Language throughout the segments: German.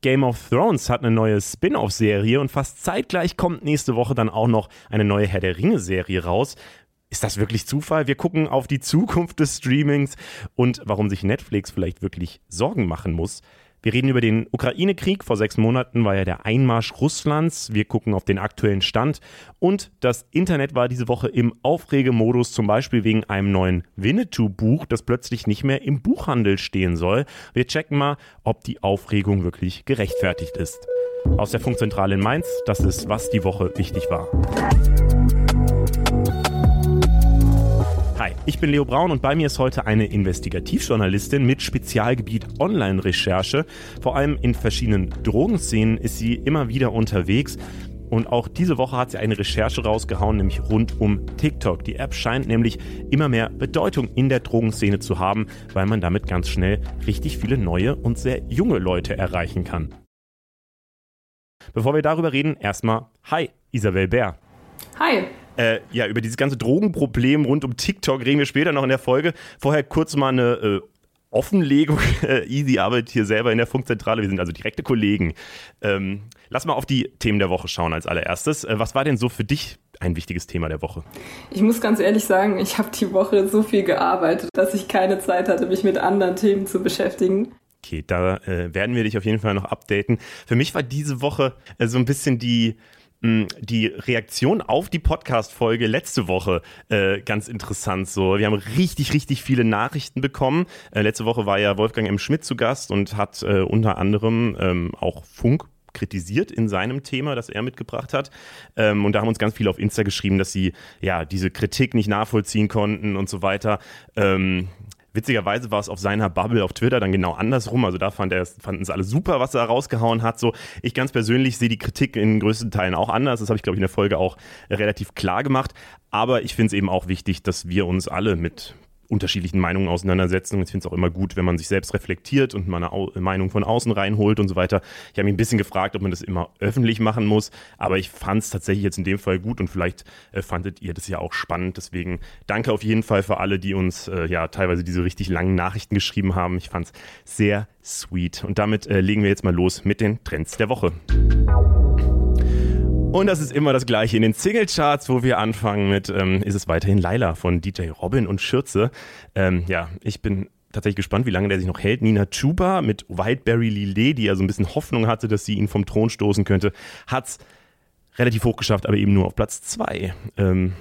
Game of Thrones hat eine neue Spin-off-Serie und fast zeitgleich kommt nächste Woche dann auch noch eine neue Herr der Ringe-Serie raus. Ist das wirklich Zufall? Wir gucken auf die Zukunft des Streamings und warum sich Netflix vielleicht wirklich Sorgen machen muss. Wir reden über den Ukraine-Krieg. Vor sechs Monaten war ja der Einmarsch Russlands. Wir gucken auf den aktuellen Stand. Und das Internet war diese Woche im Aufregemodus, zum Beispiel wegen einem neuen Winnetou-Buch, das plötzlich nicht mehr im Buchhandel stehen soll. Wir checken mal, ob die Aufregung wirklich gerechtfertigt ist. Aus der Funkzentrale in Mainz, das ist, was die Woche wichtig war. Ich bin Leo Braun und bei mir ist heute eine Investigativjournalistin mit Spezialgebiet Online-Recherche. Vor allem in verschiedenen Drogenszenen ist sie immer wieder unterwegs. Und auch diese Woche hat sie eine Recherche rausgehauen, nämlich rund um TikTok. Die App scheint nämlich immer mehr Bedeutung in der Drogenszene zu haben, weil man damit ganz schnell richtig viele neue und sehr junge Leute erreichen kann. Bevor wir darüber reden, erstmal Hi, Isabel Bär. Hi. Äh, ja, über dieses ganze Drogenproblem rund um TikTok reden wir später noch in der Folge. Vorher kurz mal eine äh, Offenlegung. Easy arbeitet hier selber in der Funkzentrale. Wir sind also direkte Kollegen. Ähm, lass mal auf die Themen der Woche schauen als allererstes. Äh, was war denn so für dich ein wichtiges Thema der Woche? Ich muss ganz ehrlich sagen, ich habe die Woche so viel gearbeitet, dass ich keine Zeit hatte, mich mit anderen Themen zu beschäftigen. Okay, da äh, werden wir dich auf jeden Fall noch updaten. Für mich war diese Woche äh, so ein bisschen die die Reaktion auf die Podcast-Folge letzte Woche äh, ganz interessant. So, wir haben richtig, richtig viele Nachrichten bekommen. Äh, letzte Woche war ja Wolfgang M. Schmidt zu Gast und hat äh, unter anderem ähm, auch Funk kritisiert in seinem Thema, das er mitgebracht hat. Ähm, und da haben uns ganz viele auf Insta geschrieben, dass sie ja diese Kritik nicht nachvollziehen konnten und so weiter. Ähm, Witzigerweise war es auf seiner Bubble auf Twitter dann genau andersrum. Also da fand er, fanden es alle super, was er rausgehauen hat. So, ich ganz persönlich sehe die Kritik in größten Teilen auch anders. Das habe ich, glaube ich, in der Folge auch relativ klar gemacht. Aber ich finde es eben auch wichtig, dass wir uns alle mit unterschiedlichen Meinungen auseinandersetzen. Ich finde es auch immer gut, wenn man sich selbst reflektiert und mal eine Meinung von außen reinholt und so weiter. Ich habe mich ein bisschen gefragt, ob man das immer öffentlich machen muss, aber ich fand es tatsächlich jetzt in dem Fall gut und vielleicht äh, fandet ihr das ja auch spannend. Deswegen danke auf jeden Fall für alle, die uns äh, ja teilweise diese richtig langen Nachrichten geschrieben haben. Ich fand es sehr sweet. Und damit äh, legen wir jetzt mal los mit den Trends der Woche. Und das ist immer das Gleiche. In den Singlecharts, wo wir anfangen mit, ähm, ist es weiterhin Laila von DJ Robin und Schürze. Ähm, ja, ich bin tatsächlich gespannt, wie lange der sich noch hält. Nina Chuba mit Whiteberry Lillet, die ja so ein bisschen Hoffnung hatte, dass sie ihn vom Thron stoßen könnte, hat's relativ hoch geschafft, aber eben nur auf Platz zwei. Ähm,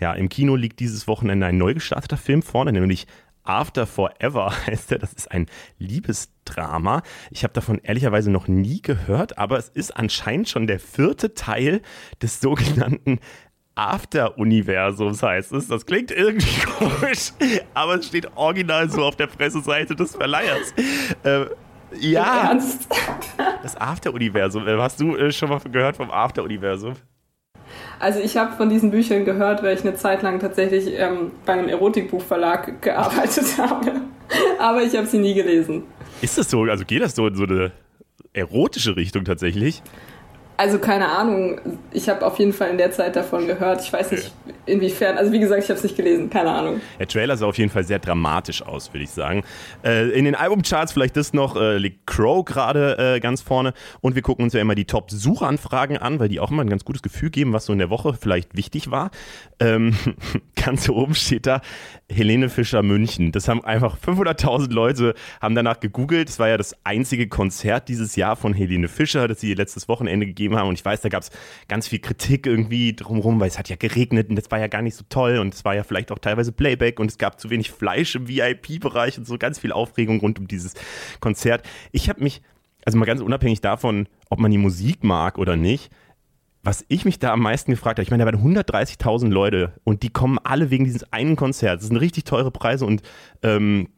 ja, im Kino liegt dieses Wochenende ein neu gestarteter Film vorne, nämlich After Forever heißt er. Das ist ein Liebesdrama. Ich habe davon ehrlicherweise noch nie gehört, aber es ist anscheinend schon der vierte Teil des sogenannten After-Universums heißt es. Das klingt irgendwie komisch, aber es steht original so auf der Presseseite des Verleihers. Äh, ja, Ernst? das After-Universum. Äh, hast du äh, schon mal gehört vom After-Universum? Also ich habe von diesen Büchern gehört, weil ich eine Zeit lang tatsächlich ähm, bei einem Erotikbuchverlag gearbeitet habe. Aber ich habe sie nie gelesen. Ist das so? Also geht das so in so eine erotische Richtung tatsächlich? Also keine Ahnung. Ich habe auf jeden Fall in der Zeit davon gehört. Ich weiß nicht inwiefern. Also wie gesagt, ich habe es nicht gelesen. Keine Ahnung. Der Trailer sah auf jeden Fall sehr dramatisch aus, würde ich sagen. Äh, in den Albumcharts vielleicht das noch äh, liegt Crow gerade äh, ganz vorne. Und wir gucken uns ja immer die Top-Suchanfragen an, weil die auch immer ein ganz gutes Gefühl geben, was so in der Woche vielleicht wichtig war. Ähm, ganz oben steht da Helene Fischer München. Das haben einfach 500.000 Leute haben danach gegoogelt. Das war ja das einzige Konzert dieses Jahr von Helene Fischer, das sie letztes Wochenende gegeben gegeben haben. Und ich weiß, da gab es ganz viel Kritik irgendwie drumherum, weil es hat ja geregnet und das war ja gar nicht so toll und es war ja vielleicht auch teilweise Playback und es gab zu wenig Fleisch im VIP-Bereich und so ganz viel Aufregung rund um dieses Konzert. Ich habe mich, also mal ganz unabhängig davon, ob man die Musik mag oder nicht, was ich mich da am meisten gefragt habe, ich meine, da waren 130.000 Leute und die kommen alle wegen dieses einen Konzerts. Das sind richtig teure Preise und ähm,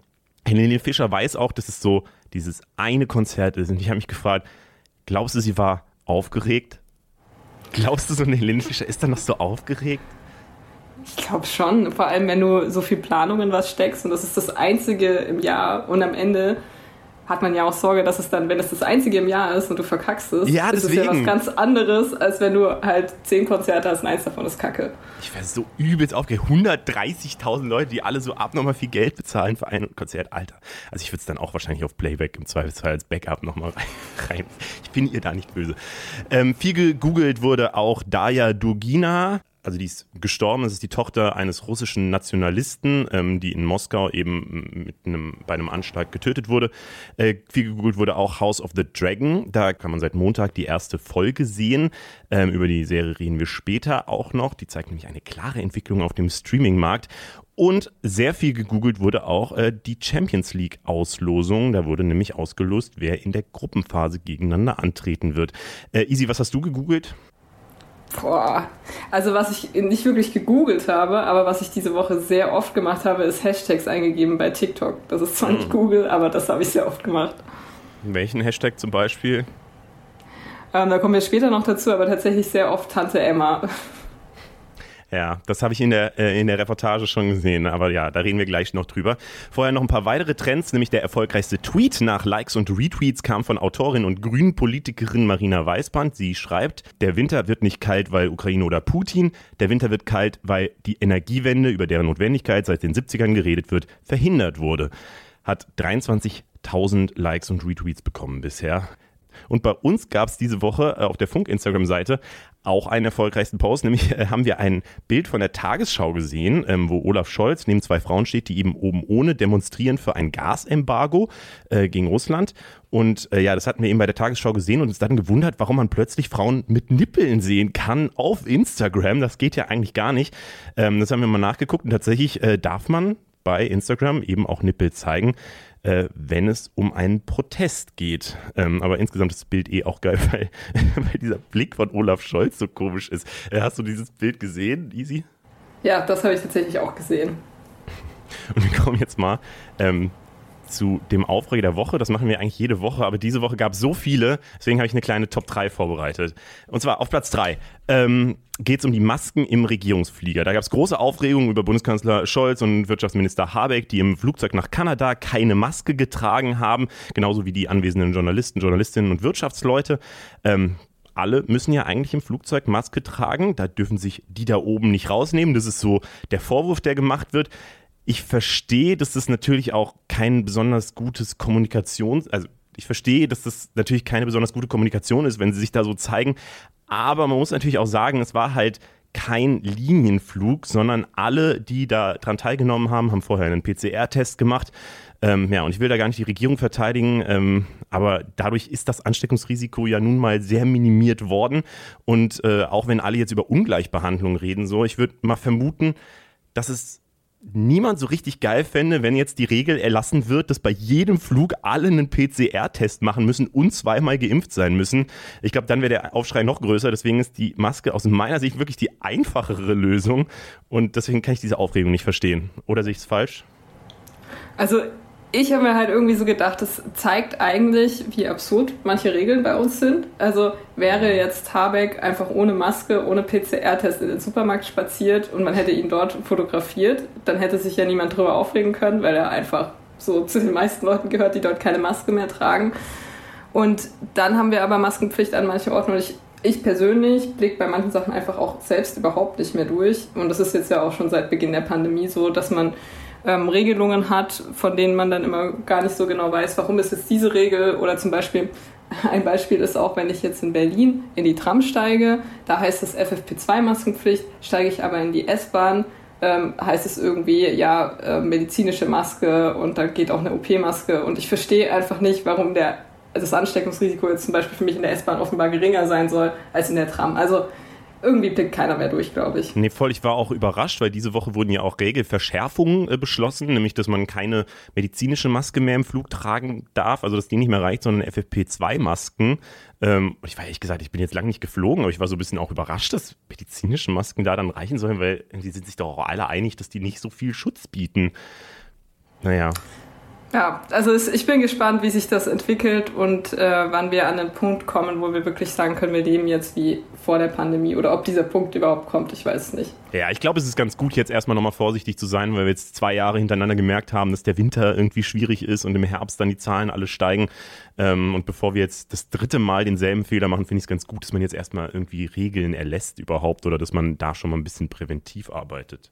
Helene Fischer weiß auch, dass es so dieses eine Konzert ist. Und ich habe mich gefragt, glaubst du, sie war aufgeregt? Glaubst du, so eine Helene Fischer ist dann noch so aufgeregt? Ich glaube schon, vor allem wenn du so viel Planung in was steckst und das ist das Einzige im Jahr und am Ende hat man ja auch Sorge, dass es dann, wenn es das einzige im Jahr ist und du verkackst es, ja, ist es ja was ganz anderes, als wenn du halt zehn Konzerte hast und eins davon ist Kacke. Ich wäre so übelst aufgeregt. 130.000 Leute, die alle so abnormal viel Geld bezahlen für ein Konzert. Alter. Also ich würde es dann auch wahrscheinlich auf Playback im Zweifelsfall als Backup nochmal rein. Ich bin ihr da nicht böse. Ähm, viel gegoogelt wurde auch Daya Dugina also die ist gestorben, das ist die Tochter eines russischen Nationalisten, ähm, die in Moskau eben mit einem, bei einem Anschlag getötet wurde. Äh, viel gegoogelt wurde auch House of the Dragon. Da kann man seit Montag die erste Folge sehen. Ähm, über die Serie reden wir später auch noch. Die zeigt nämlich eine klare Entwicklung auf dem Streaming-Markt. Und sehr viel gegoogelt wurde auch äh, die Champions League-Auslosung. Da wurde nämlich ausgelost, wer in der Gruppenphase gegeneinander antreten wird. Äh, Easy, was hast du gegoogelt? Boah. Also was ich nicht wirklich gegoogelt habe, aber was ich diese Woche sehr oft gemacht habe, ist Hashtags eingegeben bei TikTok. Das ist zwar nicht hm. Google, aber das habe ich sehr oft gemacht. Welchen Hashtag zum Beispiel? Ähm, da kommen wir später noch dazu, aber tatsächlich sehr oft Tante Emma. Ja, das habe ich in der, äh, in der Reportage schon gesehen, aber ja, da reden wir gleich noch drüber. Vorher noch ein paar weitere Trends, nämlich der erfolgreichste Tweet nach Likes und Retweets kam von Autorin und Grünen-Politikerin Marina Weißband. Sie schreibt, der Winter wird nicht kalt, weil Ukraine oder Putin, der Winter wird kalt, weil die Energiewende, über deren Notwendigkeit seit den 70ern geredet wird, verhindert wurde. Hat 23.000 Likes und Retweets bekommen bisher. Und bei uns gab es diese Woche äh, auf der Funk-Instagram-Seite auch einen erfolgreichsten Post, nämlich äh, haben wir ein Bild von der Tagesschau gesehen, ähm, wo Olaf Scholz neben zwei Frauen steht, die eben oben ohne demonstrieren für ein Gasembargo äh, gegen Russland. Und äh, ja, das hatten wir eben bei der Tagesschau gesehen und uns dann gewundert, warum man plötzlich Frauen mit Nippeln sehen kann auf Instagram. Das geht ja eigentlich gar nicht. Ähm, das haben wir mal nachgeguckt und tatsächlich darf man bei Instagram eben auch Nippel zeigen äh, wenn es um einen Protest geht. Ähm, aber insgesamt ist das Bild eh auch geil, weil, weil dieser Blick von Olaf Scholz so komisch ist. Äh, hast du dieses Bild gesehen, Easy? Ja, das habe ich tatsächlich auch gesehen. Und wir kommen jetzt mal ähm, zu dem Aufreger der Woche. Das machen wir eigentlich jede Woche, aber diese Woche gab es so viele, deswegen habe ich eine kleine Top 3 vorbereitet. Und zwar auf Platz 3 ähm, geht es um die Masken im Regierungsflieger. Da gab es große Aufregung über Bundeskanzler Scholz und Wirtschaftsminister Habeck, die im Flugzeug nach Kanada keine Maske getragen haben, genauso wie die anwesenden Journalisten, Journalistinnen und Wirtschaftsleute. Ähm, alle müssen ja eigentlich im Flugzeug Maske tragen. Da dürfen sich die da oben nicht rausnehmen. Das ist so der Vorwurf, der gemacht wird ich verstehe, dass das natürlich auch kein besonders gutes Kommunikations-, also ich verstehe, dass das natürlich keine besonders gute Kommunikation ist, wenn sie sich da so zeigen. Aber man muss natürlich auch sagen, es war halt kein Linienflug, sondern alle, die da dran teilgenommen haben, haben vorher einen PCR-Test gemacht. Ähm, ja, und ich will da gar nicht die Regierung verteidigen, ähm, aber dadurch ist das Ansteckungsrisiko ja nun mal sehr minimiert worden. Und äh, auch wenn alle jetzt über Ungleichbehandlung reden, so, ich würde mal vermuten, dass es niemand so richtig geil fände, wenn jetzt die Regel erlassen wird, dass bei jedem Flug alle einen PCR-Test machen müssen und zweimal geimpft sein müssen. Ich glaube, dann wäre der Aufschrei noch größer. Deswegen ist die Maske aus meiner Sicht wirklich die einfachere Lösung. Und deswegen kann ich diese Aufregung nicht verstehen. Oder sehe ich es falsch? Also ich habe mir halt irgendwie so gedacht, das zeigt eigentlich, wie absurd manche Regeln bei uns sind. Also wäre jetzt Habeck einfach ohne Maske, ohne PCR-Test in den Supermarkt spaziert und man hätte ihn dort fotografiert, dann hätte sich ja niemand drüber aufregen können, weil er einfach so zu den meisten Leuten gehört, die dort keine Maske mehr tragen. Und dann haben wir aber Maskenpflicht an manchen Orten und ich ich persönlich blicke bei manchen Sachen einfach auch selbst überhaupt nicht mehr durch. Und das ist jetzt ja auch schon seit Beginn der Pandemie so, dass man ähm, Regelungen hat, von denen man dann immer gar nicht so genau weiß, warum ist es diese Regel oder zum Beispiel ein Beispiel ist auch, wenn ich jetzt in Berlin in die Tram steige, da heißt es FFP2-Maskenpflicht, steige ich aber in die S-Bahn, ähm, heißt es irgendwie, ja, äh, medizinische Maske und da geht auch eine OP-Maske und ich verstehe einfach nicht, warum der, das Ansteckungsrisiko jetzt zum Beispiel für mich in der S-Bahn offenbar geringer sein soll als in der Tram. Also irgendwie blickt keiner mehr durch, glaube ich. Nee, voll. Ich war auch überrascht, weil diese Woche wurden ja auch Regelverschärfungen äh, beschlossen, nämlich, dass man keine medizinische Maske mehr im Flug tragen darf, also dass die nicht mehr reicht, sondern FFP2-Masken. Ähm, ich war ehrlich gesagt, ich bin jetzt lange nicht geflogen, aber ich war so ein bisschen auch überrascht, dass medizinische Masken da dann reichen sollen, weil die sind sich doch auch alle einig, dass die nicht so viel Schutz bieten. Naja. Ja, also ich bin gespannt, wie sich das entwickelt und äh, wann wir an den Punkt kommen, wo wir wirklich sagen können, wir leben jetzt wie vor der Pandemie oder ob dieser Punkt überhaupt kommt, ich weiß es nicht. Ja, ich glaube, es ist ganz gut, jetzt erstmal nochmal vorsichtig zu sein, weil wir jetzt zwei Jahre hintereinander gemerkt haben, dass der Winter irgendwie schwierig ist und im Herbst dann die Zahlen alle steigen. Ähm, und bevor wir jetzt das dritte Mal denselben Fehler machen, finde ich es ganz gut, dass man jetzt erstmal irgendwie Regeln erlässt überhaupt oder dass man da schon mal ein bisschen präventiv arbeitet.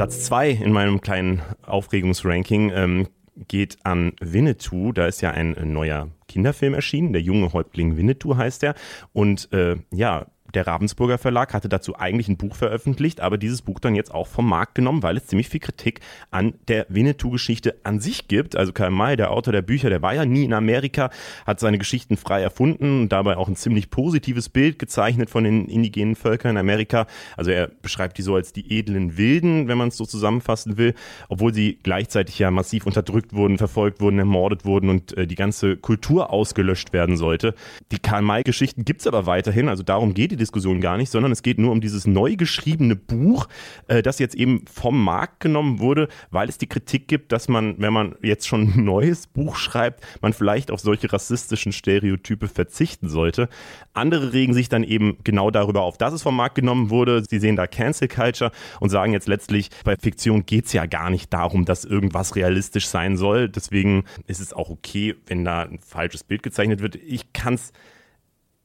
Platz zwei in meinem kleinen Aufregungsranking ähm, geht an Winnetou. Da ist ja ein neuer Kinderfilm erschienen. Der junge Häuptling Winnetou heißt er. Und äh, ja, der Ravensburger Verlag hatte dazu eigentlich ein Buch veröffentlicht, aber dieses Buch dann jetzt auch vom Markt genommen, weil es ziemlich viel Kritik an der Winnetou-Geschichte an sich gibt. Also Karl May, der Autor der Bücher, der war ja nie in Amerika, hat seine Geschichten frei erfunden und dabei auch ein ziemlich positives Bild gezeichnet von den indigenen Völkern in Amerika. Also er beschreibt die so als die edlen Wilden, wenn man es so zusammenfassen will, obwohl sie gleichzeitig ja massiv unterdrückt wurden, verfolgt wurden, ermordet wurden und äh, die ganze Kultur ausgelöscht werden sollte. Die Karl May-Geschichten gibt es aber weiterhin, also darum geht die Diskussion gar nicht, sondern es geht nur um dieses neu geschriebene Buch, äh, das jetzt eben vom Markt genommen wurde, weil es die Kritik gibt, dass man, wenn man jetzt schon ein neues Buch schreibt, man vielleicht auf solche rassistischen Stereotype verzichten sollte. Andere regen sich dann eben genau darüber auf, dass es vom Markt genommen wurde. Sie sehen da Cancel Culture und sagen jetzt letztlich, bei Fiktion geht es ja gar nicht darum, dass irgendwas realistisch sein soll. Deswegen ist es auch okay, wenn da ein falsches Bild gezeichnet wird. Ich kann es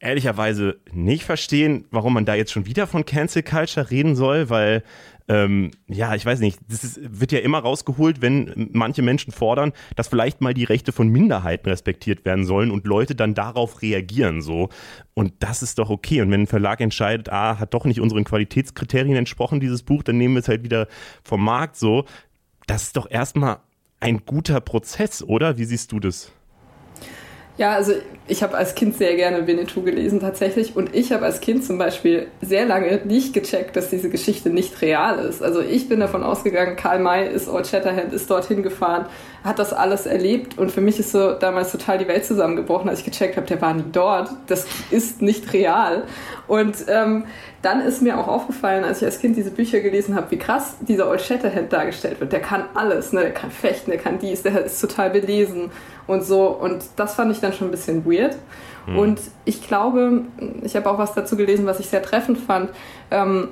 ehrlicherweise nicht verstehen, warum man da jetzt schon wieder von Cancel Culture reden soll, weil ähm, ja, ich weiß nicht, das ist, wird ja immer rausgeholt, wenn manche Menschen fordern, dass vielleicht mal die Rechte von Minderheiten respektiert werden sollen und Leute dann darauf reagieren so. Und das ist doch okay. Und wenn ein Verlag entscheidet, ah, hat doch nicht unseren Qualitätskriterien entsprochen, dieses Buch, dann nehmen wir es halt wieder vom Markt so. Das ist doch erstmal ein guter Prozess, oder? Wie siehst du das? Ja, also ich habe als Kind sehr gerne Winnetou gelesen tatsächlich und ich habe als Kind zum Beispiel sehr lange nicht gecheckt, dass diese Geschichte nicht real ist. Also ich bin davon ausgegangen, Karl May ist Old Shatterhand, ist dorthin gefahren, hat das alles erlebt und für mich ist so damals total die Welt zusammengebrochen, als ich gecheckt habe, der war nie dort, das ist nicht real. Und ähm, dann ist mir auch aufgefallen, als ich als Kind diese Bücher gelesen habe, wie krass dieser Old Shatterhand dargestellt wird. Der kann alles, ne? der kann fechten, der kann dies, der ist total belesen und so. Und das fand ich dann schon ein bisschen weird. Mhm. Und ich glaube, ich habe auch was dazu gelesen, was ich sehr treffend fand. Ähm,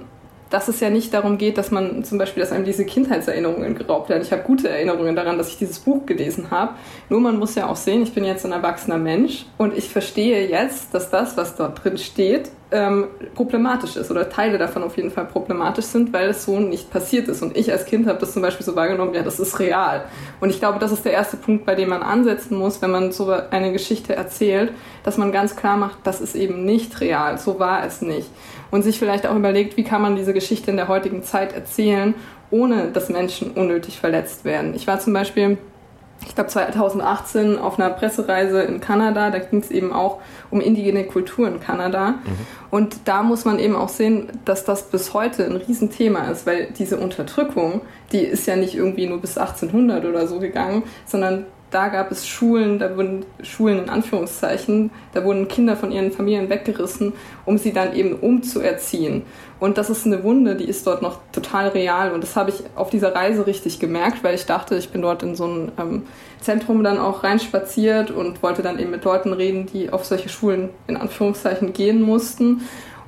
dass es ja nicht darum geht, dass man zum Beispiel, dass einem diese Kindheitserinnerungen geraubt werden. Ich habe gute Erinnerungen daran, dass ich dieses Buch gelesen habe. Nur man muss ja auch sehen, ich bin jetzt ein erwachsener Mensch und ich verstehe jetzt, dass das, was dort drin steht, ähm, problematisch ist oder Teile davon auf jeden Fall problematisch sind, weil es so nicht passiert ist. Und ich als Kind habe das zum Beispiel so wahrgenommen, ja, das ist real. Und ich glaube, das ist der erste Punkt, bei dem man ansetzen muss, wenn man so eine Geschichte erzählt, dass man ganz klar macht, das ist eben nicht real, so war es nicht und sich vielleicht auch überlegt, wie kann man diese Geschichte in der heutigen Zeit erzählen, ohne dass Menschen unnötig verletzt werden. Ich war zum Beispiel ich glaube 2018 auf einer Pressereise in Kanada, da ging es eben auch um indigene Kultur in Kanada. Mhm. Und da muss man eben auch sehen, dass das bis heute ein Riesenthema ist, weil diese Unterdrückung, die ist ja nicht irgendwie nur bis 1800 oder so gegangen, sondern da gab es Schulen, da wurden Schulen in Anführungszeichen, da wurden Kinder von ihren Familien weggerissen, um sie dann eben umzuerziehen. Und das ist eine Wunde, die ist dort noch total real. Und das habe ich auf dieser Reise richtig gemerkt, weil ich dachte, ich bin dort in so ein ähm, Zentrum dann auch reinspaziert und wollte dann eben mit Leuten reden, die auf solche Schulen in Anführungszeichen gehen mussten.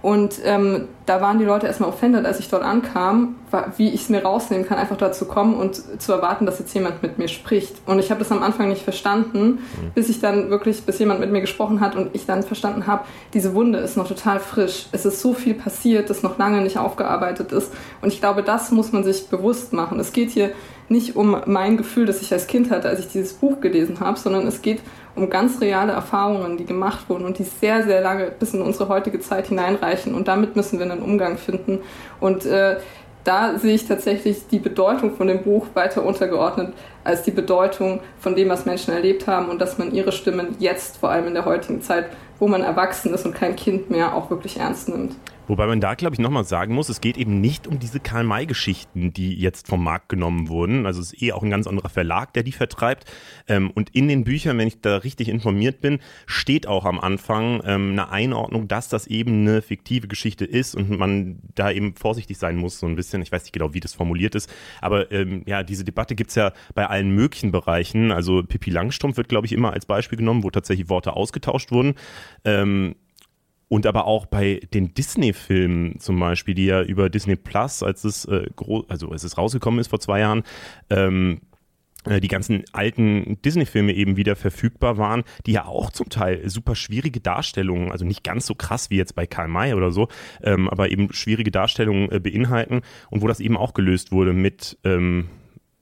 Und ähm, da waren die Leute erstmal offended, als ich dort ankam, wie ich es mir rausnehmen kann, einfach dort zu kommen und zu erwarten, dass jetzt jemand mit mir spricht. Und ich habe das am Anfang nicht verstanden, mhm. bis ich dann wirklich, bis jemand mit mir gesprochen hat und ich dann verstanden habe, diese Wunde ist noch total frisch. Es ist so viel passiert, das noch lange nicht aufgearbeitet ist. Und ich glaube, das muss man sich bewusst machen. Es geht hier nicht um mein Gefühl, das ich als Kind hatte, als ich dieses Buch gelesen habe, sondern es geht um ganz reale Erfahrungen, die gemacht wurden und die sehr, sehr lange bis in unsere heutige Zeit hineinreichen. Und damit müssen wir einen Umgang finden. Und äh, da sehe ich tatsächlich die Bedeutung von dem Buch weiter untergeordnet als die Bedeutung von dem, was Menschen erlebt haben und dass man ihre Stimmen jetzt, vor allem in der heutigen Zeit, wo man erwachsen ist und kein Kind mehr, auch wirklich ernst nimmt. Wobei man da, glaube ich, nochmal sagen muss, es geht eben nicht um diese Karl-May-Geschichten, die jetzt vom Markt genommen wurden. Also es ist eh auch ein ganz anderer Verlag, der die vertreibt. Ähm, und in den Büchern, wenn ich da richtig informiert bin, steht auch am Anfang ähm, eine Einordnung, dass das eben eine fiktive Geschichte ist und man da eben vorsichtig sein muss, so ein bisschen. Ich weiß nicht genau, wie das formuliert ist. Aber ähm, ja, diese Debatte gibt's ja bei allen möglichen Bereichen. Also Pippi Langstrumpf wird, glaube ich, immer als Beispiel genommen, wo tatsächlich Worte ausgetauscht wurden. Ähm, und aber auch bei den Disney-Filmen zum Beispiel, die ja über Disney Plus, als es, äh, also als es rausgekommen ist vor zwei Jahren, ähm, äh, die ganzen alten Disney-Filme eben wieder verfügbar waren, die ja auch zum Teil super schwierige Darstellungen, also nicht ganz so krass wie jetzt bei Karl May oder so, ähm, aber eben schwierige Darstellungen äh, beinhalten und wo das eben auch gelöst wurde mit ähm,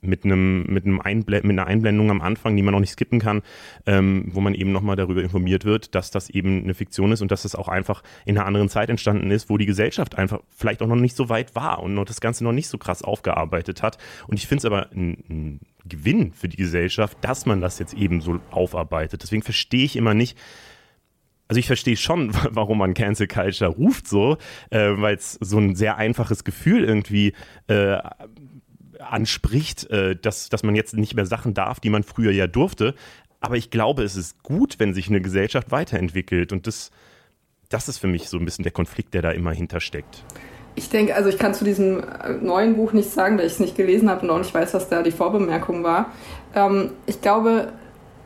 mit einem mit einem Einblend, mit einer Einblendung am Anfang, die man noch nicht skippen kann, ähm, wo man eben nochmal darüber informiert wird, dass das eben eine Fiktion ist und dass das auch einfach in einer anderen Zeit entstanden ist, wo die Gesellschaft einfach vielleicht auch noch nicht so weit war und noch das Ganze noch nicht so krass aufgearbeitet hat. Und ich finde es aber ein, ein Gewinn für die Gesellschaft, dass man das jetzt eben so aufarbeitet. Deswegen verstehe ich immer nicht, also ich verstehe schon, warum man Cancel Culture ruft so, äh, weil es so ein sehr einfaches Gefühl irgendwie äh, anspricht, äh, dass, dass man jetzt nicht mehr Sachen darf, die man früher ja durfte. Aber ich glaube, es ist gut, wenn sich eine Gesellschaft weiterentwickelt. Und das, das ist für mich so ein bisschen der Konflikt, der da immer hintersteckt. Ich denke, also ich kann zu diesem äh, neuen Buch nichts sagen, da ich es nicht gelesen habe und auch nicht weiß, was da die Vorbemerkung war. Ähm, ich glaube,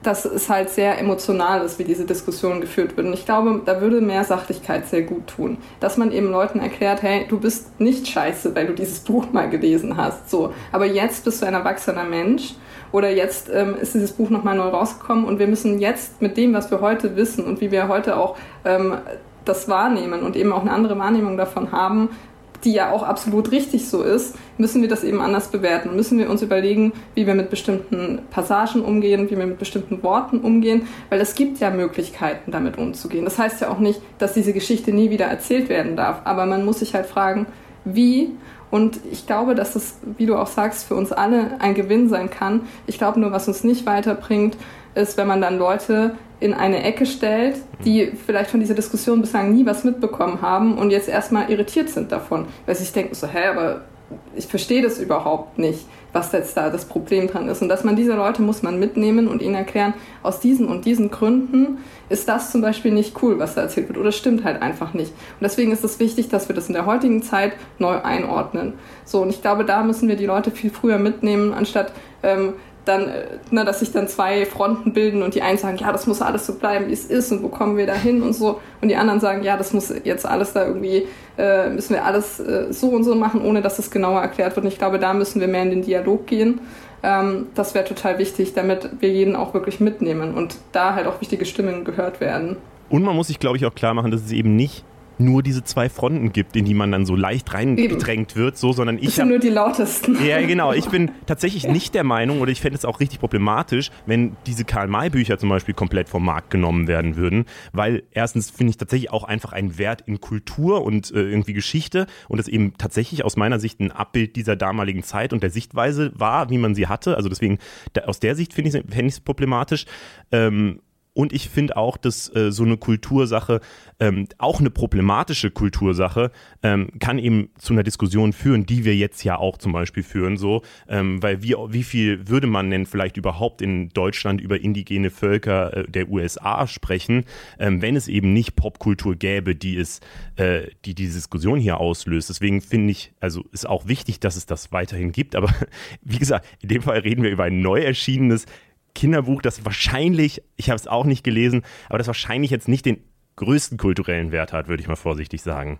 dass es halt sehr emotional ist, wie diese Diskussion geführt wird. Und ich glaube, da würde mehr Sachlichkeit sehr gut tun. Dass man eben Leuten erklärt, hey, du bist nicht scheiße, weil du dieses Buch mal gelesen hast. So. Aber jetzt bist du ein erwachsener Mensch oder jetzt ähm, ist dieses Buch nochmal neu rausgekommen und wir müssen jetzt mit dem, was wir heute wissen und wie wir heute auch ähm, das wahrnehmen und eben auch eine andere Wahrnehmung davon haben, die ja auch absolut richtig so ist, müssen wir das eben anders bewerten. Müssen wir uns überlegen, wie wir mit bestimmten Passagen umgehen, wie wir mit bestimmten Worten umgehen, weil es gibt ja Möglichkeiten, damit umzugehen. Das heißt ja auch nicht, dass diese Geschichte nie wieder erzählt werden darf, aber man muss sich halt fragen, wie und ich glaube, dass es, wie du auch sagst, für uns alle ein Gewinn sein kann. Ich glaube nur, was uns nicht weiterbringt, ist, wenn man dann Leute in eine Ecke stellt, die vielleicht von dieser Diskussion bislang nie was mitbekommen haben und jetzt erstmal irritiert sind davon. Weil sie sich denken so, hä, aber ich verstehe das überhaupt nicht, was jetzt da das Problem dran ist. Und dass man diese Leute muss man mitnehmen und ihnen erklären, aus diesen und diesen Gründen ist das zum Beispiel nicht cool, was da erzählt wird, oder stimmt halt einfach nicht. Und deswegen ist es wichtig, dass wir das in der heutigen Zeit neu einordnen. So, und ich glaube, da müssen wir die Leute viel früher mitnehmen, anstatt ähm, dann, äh, ne, dass sich dann zwei Fronten bilden und die einen sagen, ja, das muss alles so bleiben, wie es ist und wo kommen wir da hin und so. Und die anderen sagen, ja, das muss jetzt alles da irgendwie, äh, müssen wir alles äh, so und so machen, ohne dass es genauer erklärt wird. Und ich glaube, da müssen wir mehr in den Dialog gehen. Ähm, das wäre total wichtig, damit wir jeden auch wirklich mitnehmen und da halt auch wichtige Stimmen gehört werden. Und man muss sich, glaube ich, auch klar machen, dass es eben nicht nur diese zwei Fronten gibt, in die man dann so leicht reingedrängt wird, so, sondern ich. Das sind nur die lautesten. Ja, genau. Ich bin tatsächlich nicht der Meinung, oder ich fände es auch richtig problematisch, wenn diese Karl-May-Bücher zum Beispiel komplett vom Markt genommen werden würden, weil erstens finde ich tatsächlich auch einfach einen Wert in Kultur und äh, irgendwie Geschichte und es eben tatsächlich aus meiner Sicht ein Abbild dieser damaligen Zeit und der Sichtweise war, wie man sie hatte. Also deswegen, da, aus der Sicht finde ich es problematisch. Ähm, und ich finde auch, dass äh, so eine Kultursache, ähm, auch eine problematische Kultursache, ähm, kann eben zu einer Diskussion führen, die wir jetzt ja auch zum Beispiel führen, so, ähm, weil wie, wie viel würde man denn vielleicht überhaupt in Deutschland über indigene Völker äh, der USA sprechen, ähm, wenn es eben nicht Popkultur gäbe, die es, äh, die die Diskussion hier auslöst. Deswegen finde ich, also ist auch wichtig, dass es das weiterhin gibt, aber wie gesagt, in dem Fall reden wir über ein neu erschienenes Kinderbuch, das wahrscheinlich, ich habe es auch nicht gelesen, aber das wahrscheinlich jetzt nicht den größten kulturellen Wert hat, würde ich mal vorsichtig sagen.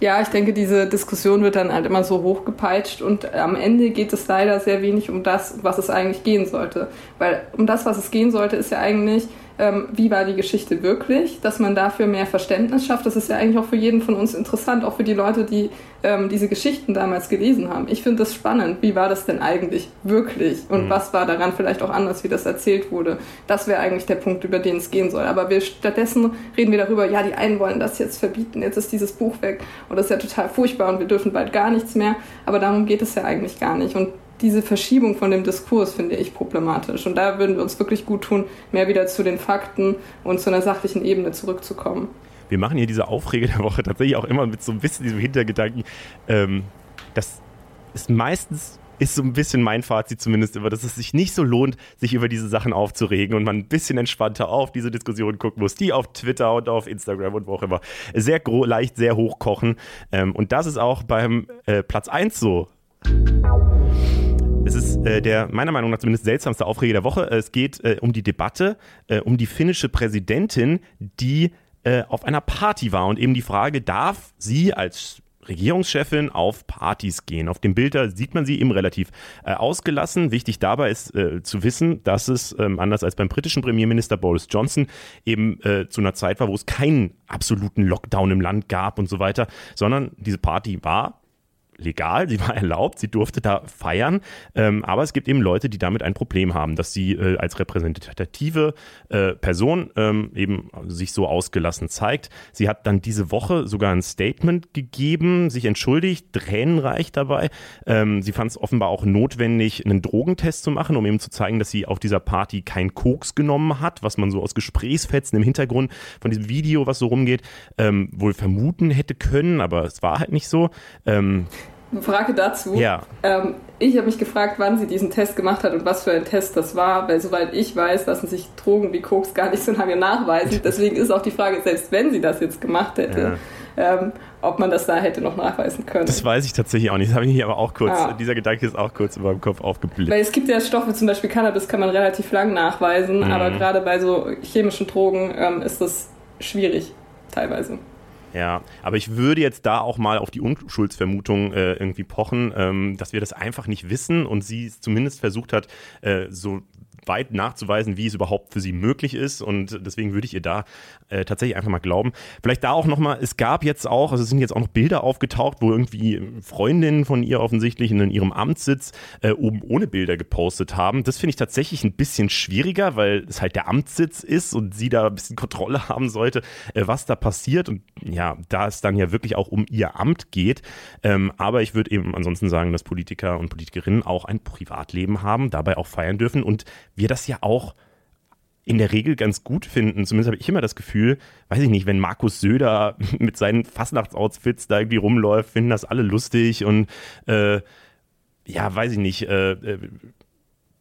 Ja, ich denke, diese Diskussion wird dann halt immer so hochgepeitscht und am Ende geht es leider sehr wenig um das, was es eigentlich gehen sollte. Weil um das, was es gehen sollte, ist ja eigentlich, ähm, wie war die Geschichte wirklich, dass man dafür mehr Verständnis schafft. Das ist ja eigentlich auch für jeden von uns interessant, auch für die Leute, die ähm, diese Geschichten damals gelesen haben. Ich finde das spannend. Wie war das denn eigentlich wirklich? Und mhm. was war daran vielleicht auch anders, wie das erzählt wurde? Das wäre eigentlich der Punkt, über den es gehen soll. Aber wir, stattdessen reden wir darüber, ja, die einen wollen das jetzt verbieten, jetzt ist dieses Buch weg und das ist ja total furchtbar und wir dürfen bald gar nichts mehr. Aber darum geht es ja eigentlich gar nicht. Und diese Verschiebung von dem Diskurs finde ich problematisch. Und da würden wir uns wirklich gut tun, mehr wieder zu den Fakten und zu einer sachlichen Ebene zurückzukommen. wir machen hier diese Aufreger der Woche tatsächlich auch immer mit so ein bisschen diesem Hintergedanken, ähm, das ist meistens ist so ein bisschen mein Fazit zumindest immer, dass es sich nicht so lohnt, sich über diese Sachen aufzuregen und man ein bisschen entspannter auf diese Diskussion gucken muss, die auf Twitter und auf Instagram und wo auch immer sehr leicht, sehr hochkochen. Ähm, und das ist auch beim äh, Platz 1 so. Es ist äh, der meiner Meinung nach zumindest seltsamste Aufreger der Woche. Es geht äh, um die Debatte äh, um die finnische Präsidentin, die äh, auf einer Party war und eben die Frage, darf sie als Regierungschefin auf Partys gehen. Auf dem Bild da sieht man sie eben relativ äh, ausgelassen. Wichtig dabei ist äh, zu wissen, dass es ähm, anders als beim britischen Premierminister Boris Johnson eben äh, zu einer Zeit war, wo es keinen absoluten Lockdown im Land gab und so weiter, sondern diese Party war legal, sie war erlaubt, sie durfte da feiern, ähm, aber es gibt eben Leute, die damit ein Problem haben, dass sie äh, als repräsentative äh, Person ähm, eben sich so ausgelassen zeigt. Sie hat dann diese Woche sogar ein Statement gegeben, sich entschuldigt, tränenreich dabei. Ähm, sie fand es offenbar auch notwendig, einen Drogentest zu machen, um eben zu zeigen, dass sie auf dieser Party kein Koks genommen hat, was man so aus Gesprächsfetzen im Hintergrund von diesem Video, was so rumgeht, ähm, wohl vermuten hätte können, aber es war halt nicht so. Frage dazu. Ja. Ähm, ich habe mich gefragt, wann sie diesen Test gemacht hat und was für ein Test das war, weil soweit ich weiß, lassen sich Drogen wie Koks gar nicht so lange nachweisen. Deswegen ist auch die Frage, selbst wenn sie das jetzt gemacht hätte, ja. ähm, ob man das da hätte noch nachweisen können. Das weiß ich tatsächlich auch nicht. Das habe ich aber auch kurz, ah. dieser Gedanke ist auch kurz in meinem Kopf aufgeblickt. Weil es gibt ja Stoffe, zum Beispiel Cannabis kann man relativ lang nachweisen, mhm. aber gerade bei so chemischen Drogen ähm, ist das schwierig teilweise. Ja, aber ich würde jetzt da auch mal auf die Unschuldsvermutung äh, irgendwie pochen, ähm, dass wir das einfach nicht wissen und sie es zumindest versucht hat, äh, so weit nachzuweisen, wie es überhaupt für sie möglich ist. Und deswegen würde ich ihr da äh, tatsächlich einfach mal glauben. Vielleicht da auch nochmal, es gab jetzt auch, also es sind jetzt auch noch Bilder aufgetaucht, wo irgendwie Freundinnen von ihr offensichtlich in ihrem Amtssitz äh, oben ohne Bilder gepostet haben. Das finde ich tatsächlich ein bisschen schwieriger, weil es halt der Amtssitz ist und sie da ein bisschen Kontrolle haben sollte, äh, was da passiert. Und ja, da es dann ja wirklich auch um ihr Amt geht. Ähm, aber ich würde eben ansonsten sagen, dass Politiker und Politikerinnen auch ein Privatleben haben, dabei auch feiern dürfen und wir das ja auch in der Regel ganz gut finden. Zumindest habe ich immer das Gefühl, weiß ich nicht, wenn Markus Söder mit seinen Fastnachtsoutfits da irgendwie rumläuft, finden das alle lustig und äh, ja, weiß ich nicht, äh, äh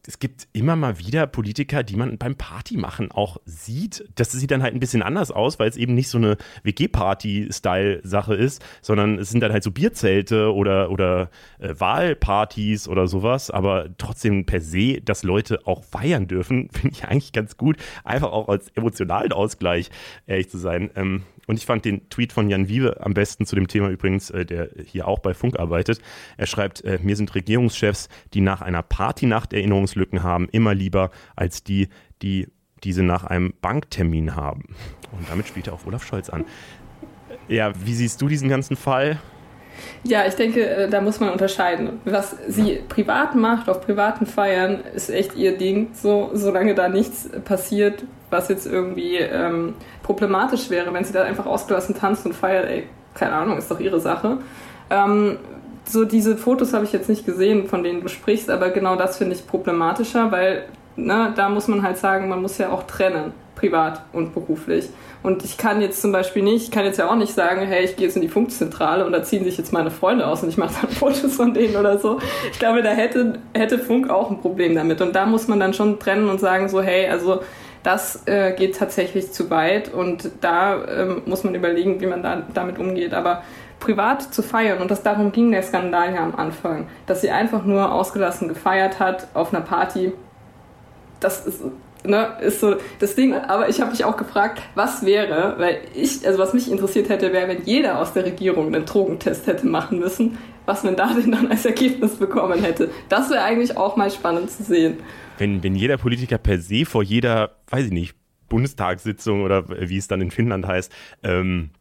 es gibt immer mal wieder Politiker, die man beim Partymachen auch sieht. Das sieht dann halt ein bisschen anders aus, weil es eben nicht so eine WG-Party-Style-Sache ist, sondern es sind dann halt so Bierzelte oder, oder äh, Wahlpartys oder sowas. Aber trotzdem per se, dass Leute auch feiern dürfen, finde ich eigentlich ganz gut. Einfach auch als emotionalen Ausgleich, ehrlich zu sein. Ähm, und ich fand den Tweet von Jan Wiewe am besten zu dem Thema übrigens, äh, der hier auch bei Funk arbeitet. Er schreibt, äh, mir sind Regierungschefs, die nach einer Partynacht Erinnerungslücken haben, immer lieber als die, die diese nach einem Banktermin haben. Und damit spielt er auch Olaf Scholz an. Ja, wie siehst du diesen ganzen Fall? Ja, ich denke, äh, da muss man unterscheiden. Was sie privat macht, auf privaten Feiern, ist echt ihr Ding. So, solange da nichts passiert, was jetzt irgendwie ähm, problematisch wäre, wenn sie da einfach ausgelassen tanzt und feiert, ey, keine Ahnung, ist doch ihre Sache. Ähm, so diese Fotos habe ich jetzt nicht gesehen, von denen du sprichst, aber genau das finde ich problematischer, weil ne, da muss man halt sagen, man muss ja auch trennen, privat und beruflich. Und ich kann jetzt zum Beispiel nicht, ich kann jetzt ja auch nicht sagen, hey, ich gehe jetzt in die Funkzentrale und da ziehen sich jetzt meine Freunde aus und ich mache dann Fotos von denen oder so. Ich glaube, da hätte, hätte Funk auch ein Problem damit. Und da muss man dann schon trennen und sagen so, hey, also das äh, geht tatsächlich zu weit und da ähm, muss man überlegen, wie man da, damit umgeht. Aber privat zu feiern, und das darum ging der Skandal ja am Anfang, dass sie einfach nur ausgelassen gefeiert hat auf einer Party, das ist ne, ist so das Ding. Aber ich habe mich auch gefragt, was wäre, weil ich, also was mich interessiert hätte, wäre, wenn jeder aus der Regierung einen Drogentest hätte machen müssen, was man da denn dann als Ergebnis bekommen hätte. Das wäre eigentlich auch mal spannend zu sehen. Wenn, wenn jeder Politiker per se vor jeder, weiß ich nicht, Bundestagssitzung oder wie es dann in Finnland heißt, ähm,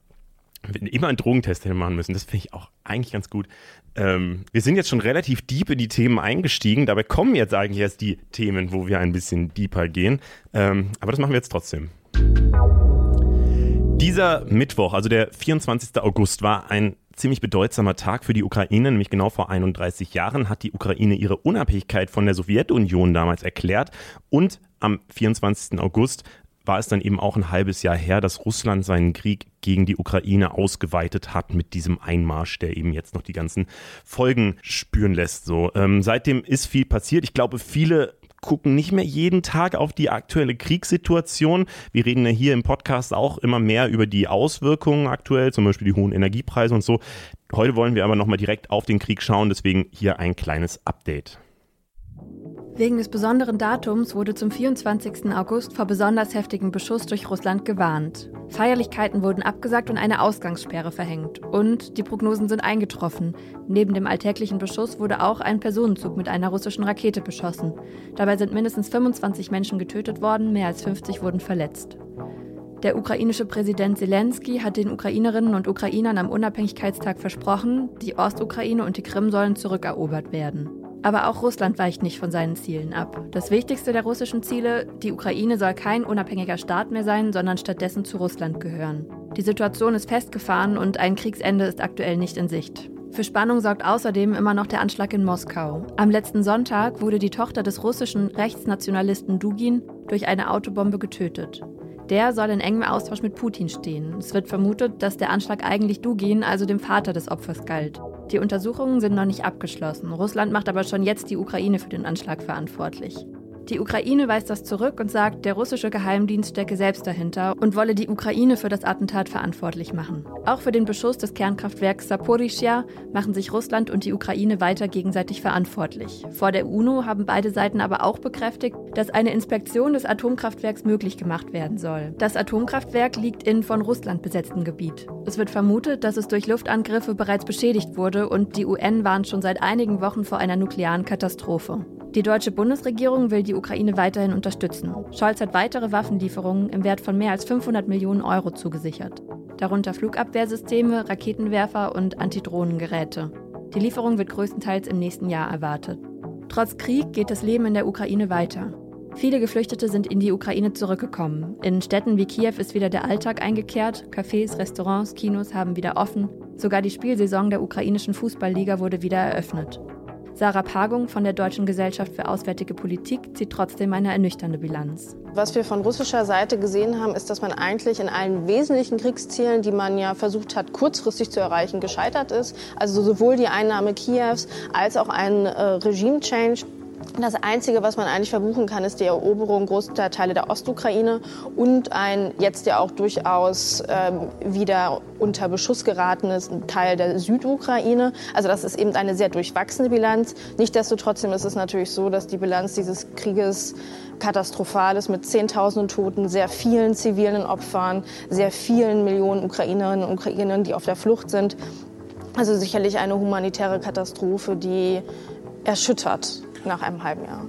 immer einen Drogentest hätte machen müssen. Das finde ich auch eigentlich ganz gut. Ähm, wir sind jetzt schon relativ deep in die Themen eingestiegen. Dabei kommen jetzt eigentlich erst die Themen, wo wir ein bisschen deeper gehen. Ähm, aber das machen wir jetzt trotzdem. Dieser Mittwoch, also der 24. August, war ein ziemlich bedeutsamer Tag für die Ukraine, nämlich genau vor 31 Jahren hat die Ukraine ihre Unabhängigkeit von der Sowjetunion damals erklärt und am 24. August war es dann eben auch ein halbes Jahr her, dass Russland seinen Krieg gegen die Ukraine ausgeweitet hat mit diesem Einmarsch, der eben jetzt noch die ganzen Folgen spüren lässt. So ähm, seitdem ist viel passiert. Ich glaube, viele gucken nicht mehr jeden Tag auf die aktuelle Kriegssituation. Wir reden ja hier im Podcast auch immer mehr über die Auswirkungen aktuell, zum Beispiel die hohen Energiepreise und so. Heute wollen wir aber nochmal direkt auf den Krieg schauen, deswegen hier ein kleines Update. Wegen des besonderen Datums wurde zum 24. August vor besonders heftigem Beschuss durch Russland gewarnt. Feierlichkeiten wurden abgesagt und eine Ausgangssperre verhängt. Und die Prognosen sind eingetroffen. Neben dem alltäglichen Beschuss wurde auch ein Personenzug mit einer russischen Rakete beschossen. Dabei sind mindestens 25 Menschen getötet worden, mehr als 50 wurden verletzt. Der ukrainische Präsident Zelensky hat den Ukrainerinnen und Ukrainern am Unabhängigkeitstag versprochen, die Ostukraine und die Krim sollen zurückerobert werden. Aber auch Russland weicht nicht von seinen Zielen ab. Das wichtigste der russischen Ziele, die Ukraine soll kein unabhängiger Staat mehr sein, sondern stattdessen zu Russland gehören. Die Situation ist festgefahren und ein Kriegsende ist aktuell nicht in Sicht. Für Spannung sorgt außerdem immer noch der Anschlag in Moskau. Am letzten Sonntag wurde die Tochter des russischen Rechtsnationalisten Dugin durch eine Autobombe getötet. Der soll in engem Austausch mit Putin stehen. Es wird vermutet, dass der Anschlag eigentlich Dugin, also dem Vater des Opfers, galt. Die Untersuchungen sind noch nicht abgeschlossen. Russland macht aber schon jetzt die Ukraine für den Anschlag verantwortlich. Die Ukraine weist das zurück und sagt, der russische Geheimdienst stecke selbst dahinter und wolle die Ukraine für das Attentat verantwortlich machen. Auch für den Beschuss des Kernkraftwerks Saporischia machen sich Russland und die Ukraine weiter gegenseitig verantwortlich. Vor der UNO haben beide Seiten aber auch bekräftigt, dass eine Inspektion des Atomkraftwerks möglich gemacht werden soll. Das Atomkraftwerk liegt in von Russland besetztem Gebiet. Es wird vermutet, dass es durch Luftangriffe bereits beschädigt wurde und die UN warnt schon seit einigen Wochen vor einer nuklearen Katastrophe. Die deutsche Bundesregierung will die Ukraine weiterhin unterstützen. Scholz hat weitere Waffenlieferungen im Wert von mehr als 500 Millionen Euro zugesichert. Darunter Flugabwehrsysteme, Raketenwerfer und Antidrohnengeräte. Die Lieferung wird größtenteils im nächsten Jahr erwartet. Trotz Krieg geht das Leben in der Ukraine weiter. Viele Geflüchtete sind in die Ukraine zurückgekommen. In Städten wie Kiew ist wieder der Alltag eingekehrt, Cafés, Restaurants, Kinos haben wieder offen, sogar die Spielsaison der ukrainischen Fußballliga wurde wieder eröffnet. Sarah Pagung von der Deutschen Gesellschaft für Auswärtige Politik zieht trotzdem eine ernüchternde Bilanz. Was wir von russischer Seite gesehen haben, ist, dass man eigentlich in allen wesentlichen Kriegszielen, die man ja versucht hat, kurzfristig zu erreichen, gescheitert ist. Also sowohl die Einnahme Kiews als auch ein äh, Regime-Change. Das Einzige, was man eigentlich verbuchen kann, ist die Eroberung großer Teile der Ostukraine und ein jetzt ja auch durchaus ähm, wieder unter Beschuss geratenes Teil der Südukraine. Also das ist eben eine sehr durchwachsene Bilanz. Nichtsdestotrotz ist es natürlich so, dass die Bilanz dieses Krieges katastrophal ist mit Zehntausenden Toten, sehr vielen zivilen Opfern, sehr vielen Millionen Ukrainerinnen und Ukrainern, die auf der Flucht sind. Also sicherlich eine humanitäre Katastrophe, die erschüttert nach einem halben Jahr.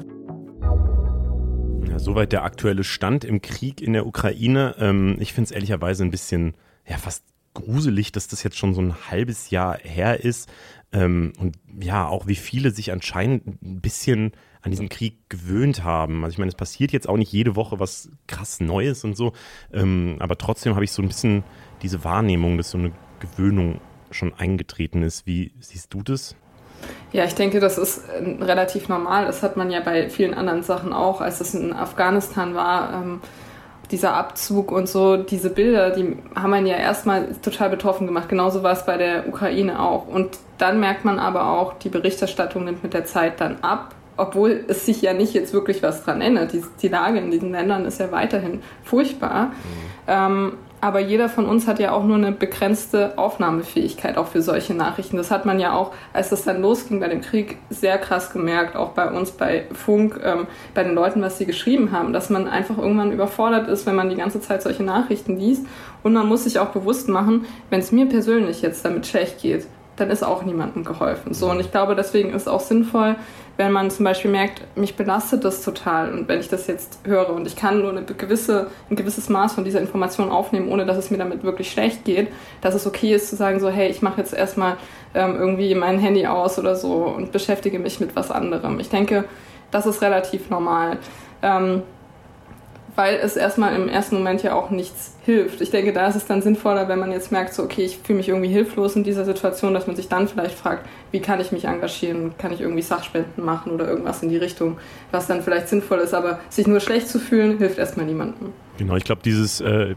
Ja, soweit der aktuelle Stand im Krieg in der Ukraine. Ähm, ich finde es ehrlicherweise ein bisschen, ja, fast gruselig, dass das jetzt schon so ein halbes Jahr her ist. Ähm, und ja, auch wie viele sich anscheinend ein bisschen an diesen Krieg gewöhnt haben. Also ich meine, es passiert jetzt auch nicht jede Woche was krass Neues und so, ähm, aber trotzdem habe ich so ein bisschen diese Wahrnehmung, dass so eine Gewöhnung schon eingetreten ist. Wie siehst du das? Ja, ich denke, das ist äh, relativ normal. Das hat man ja bei vielen anderen Sachen auch, als es in Afghanistan war. Ähm, dieser Abzug und so, diese Bilder, die haben man ja erstmal total betroffen gemacht. Genauso war es bei der Ukraine auch. Und dann merkt man aber auch, die Berichterstattung nimmt mit der Zeit dann ab. Obwohl es sich ja nicht jetzt wirklich was dran ändert. Die, die Lage in diesen Ländern ist ja weiterhin furchtbar. Mhm. Ähm, aber jeder von uns hat ja auch nur eine begrenzte Aufnahmefähigkeit auch für solche Nachrichten. Das hat man ja auch, als das dann losging bei dem Krieg, sehr krass gemerkt, auch bei uns bei Funk, ähm, bei den Leuten, was sie geschrieben haben, dass man einfach irgendwann überfordert ist, wenn man die ganze Zeit solche Nachrichten liest. Und man muss sich auch bewusst machen, wenn es mir persönlich jetzt damit schlecht geht, dann ist auch niemandem geholfen. So, und ich glaube, deswegen ist es auch sinnvoll, wenn man zum Beispiel merkt, mich belastet das total und wenn ich das jetzt höre und ich kann nur eine gewisse, ein gewisses Maß von dieser Information aufnehmen, ohne dass es mir damit wirklich schlecht geht, dass es okay ist zu sagen, so, hey, ich mache jetzt erstmal ähm, irgendwie mein Handy aus oder so und beschäftige mich mit was anderem. Ich denke, das ist relativ normal. Ähm, weil es erstmal im ersten Moment ja auch nichts hilft. Ich denke, da ist es dann sinnvoller, wenn man jetzt merkt, so, okay, ich fühle mich irgendwie hilflos in dieser Situation, dass man sich dann vielleicht fragt, wie kann ich mich engagieren? Kann ich irgendwie Sachspenden machen oder irgendwas in die Richtung, was dann vielleicht sinnvoll ist. Aber sich nur schlecht zu fühlen, hilft erstmal niemandem. Genau, ich glaube, dieses äh,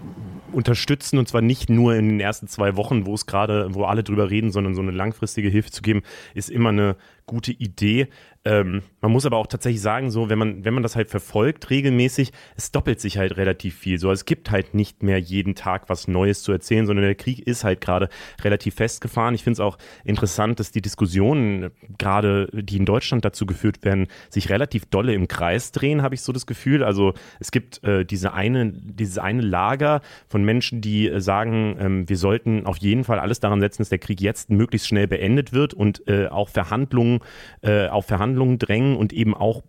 Unterstützen und zwar nicht nur in den ersten zwei Wochen, wo es gerade, wo alle drüber reden, sondern so eine langfristige Hilfe zu geben, ist immer eine gute Idee. Ähm, man muss aber auch tatsächlich sagen, so, wenn man, wenn man das halt verfolgt regelmäßig, es doppelt sich halt relativ viel. So, es gibt halt nicht mehr jeden Tag was Neues zu erzählen, sondern der Krieg ist halt gerade relativ festgefahren. Ich finde es auch interessant, dass die Diskussionen gerade, die in Deutschland dazu geführt werden, sich relativ dolle im Kreis drehen, habe ich so das Gefühl. Also es gibt äh, diese eine, dieses eine Lager von Menschen, die äh, sagen, ähm, wir sollten auf jeden Fall alles daran setzen, dass der Krieg jetzt möglichst schnell beendet wird und äh, auch Verhandlungen, äh, auf Verhandlungen drängen und eben auch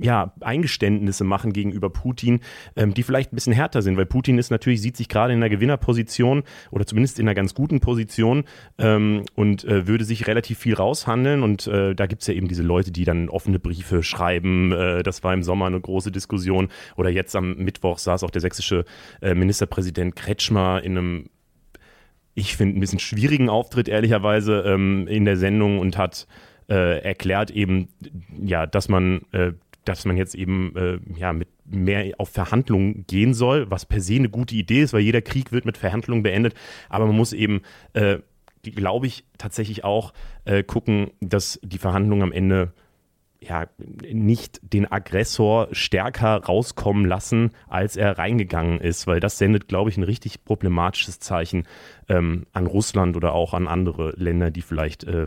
ja, Eingeständnisse machen gegenüber Putin, ähm, die vielleicht ein bisschen härter sind, weil Putin ist natürlich, sieht sich gerade in einer Gewinnerposition oder zumindest in einer ganz guten Position ähm, und äh, würde sich relativ viel raushandeln. Und äh, da gibt es ja eben diese Leute, die dann offene Briefe schreiben. Äh, das war im Sommer eine große Diskussion. Oder jetzt am Mittwoch saß auch der sächsische äh, Ministerpräsident Kretschmer in einem ich finde, ein bisschen schwierigen Auftritt, ehrlicherweise, ähm, in der Sendung und hat äh, erklärt eben, ja, dass man äh, dass man jetzt eben äh, ja, mit mehr auf Verhandlungen gehen soll, was per se eine gute Idee ist, weil jeder Krieg wird mit Verhandlungen beendet. Aber man muss eben, äh, glaube ich, tatsächlich auch äh, gucken, dass die Verhandlungen am Ende ja, nicht den Aggressor stärker rauskommen lassen, als er reingegangen ist, weil das sendet, glaube ich, ein richtig problematisches Zeichen ähm, an Russland oder auch an andere Länder, die vielleicht äh,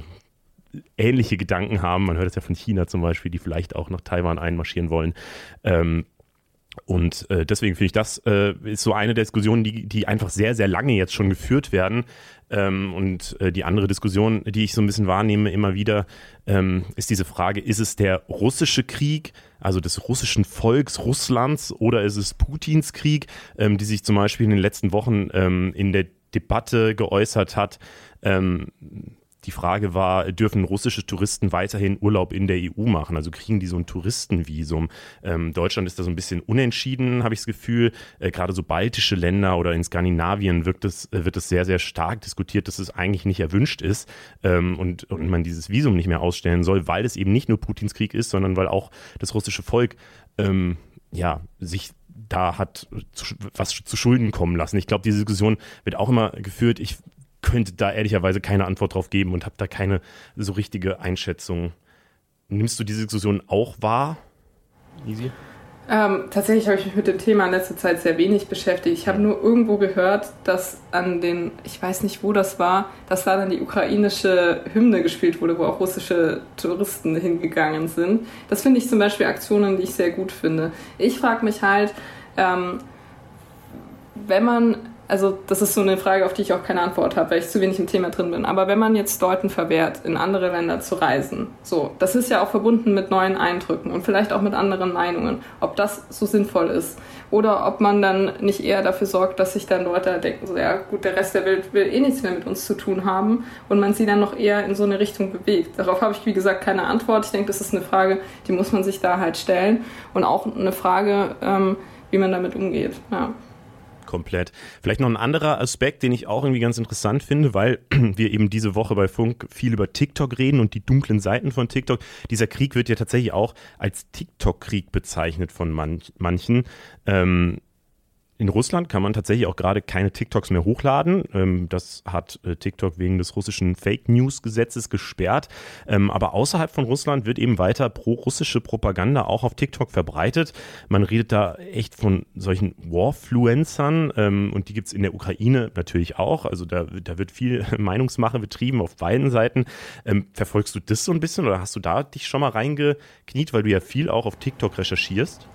ähnliche Gedanken haben. Man hört es ja von China zum Beispiel, die vielleicht auch nach Taiwan einmarschieren wollen. Ähm, und äh, deswegen finde ich, das äh, ist so eine der Diskussionen, die, die einfach sehr, sehr lange jetzt schon geführt werden. Ähm, und äh, die andere Diskussion, die ich so ein bisschen wahrnehme immer wieder, ähm, ist diese Frage, ist es der russische Krieg, also des russischen Volks Russlands, oder ist es Putins Krieg, ähm, die sich zum Beispiel in den letzten Wochen ähm, in der Debatte geäußert hat ähm, die Frage war, dürfen russische Touristen weiterhin Urlaub in der EU machen? Also kriegen die so ein Touristenvisum? Ähm, Deutschland ist da so ein bisschen unentschieden, habe ich das Gefühl. Äh, Gerade so baltische Länder oder in Skandinavien wirkt es, äh, wird es sehr, sehr stark diskutiert, dass es eigentlich nicht erwünscht ist ähm, und, und man dieses Visum nicht mehr ausstellen soll, weil es eben nicht nur Putins Krieg ist, sondern weil auch das russische Volk ähm, ja, sich da hat zu, was zu Schulden kommen lassen. Ich glaube, diese Diskussion wird auch immer geführt. Ich könnte da ehrlicherweise keine Antwort drauf geben und habe da keine so richtige Einschätzung. Nimmst du diese Diskussion auch wahr, Easy? Ähm, tatsächlich habe ich mich mit dem Thema in letzter Zeit sehr wenig beschäftigt. Ich habe nur irgendwo gehört, dass an den, ich weiß nicht, wo das war, dass da dann die ukrainische Hymne gespielt wurde, wo auch russische Touristen hingegangen sind. Das finde ich zum Beispiel Aktionen, die ich sehr gut finde. Ich frage mich halt, ähm, wenn man also das ist so eine Frage, auf die ich auch keine Antwort habe, weil ich zu wenig im Thema drin bin. Aber wenn man jetzt Leuten verwehrt, in andere Länder zu reisen, so, das ist ja auch verbunden mit neuen Eindrücken und vielleicht auch mit anderen Meinungen, ob das so sinnvoll ist. Oder ob man dann nicht eher dafür sorgt, dass sich dann Leute denken, so ja gut, der Rest der Welt will eh nichts mehr mit uns zu tun haben und man sie dann noch eher in so eine Richtung bewegt. Darauf habe ich, wie gesagt, keine Antwort. Ich denke, das ist eine Frage, die muss man sich da halt stellen und auch eine Frage, ähm, wie man damit umgeht. Ja komplett. Vielleicht noch ein anderer Aspekt, den ich auch irgendwie ganz interessant finde, weil wir eben diese Woche bei Funk viel über TikTok reden und die dunklen Seiten von TikTok. Dieser Krieg wird ja tatsächlich auch als TikTok-Krieg bezeichnet von manch, manchen. Ähm, in Russland kann man tatsächlich auch gerade keine TikToks mehr hochladen. Ähm, das hat äh, TikTok wegen des russischen Fake News Gesetzes gesperrt. Ähm, aber außerhalb von Russland wird eben weiter pro-russische Propaganda auch auf TikTok verbreitet. Man redet da echt von solchen Warfluencern ähm, und die gibt es in der Ukraine natürlich auch. Also da, da wird viel Meinungsmache betrieben auf beiden Seiten. verfolgst du das so ein bisschen oder hast du da dich schon mal reingekniet, weil du ja viel auch auf TikTok recherchierst?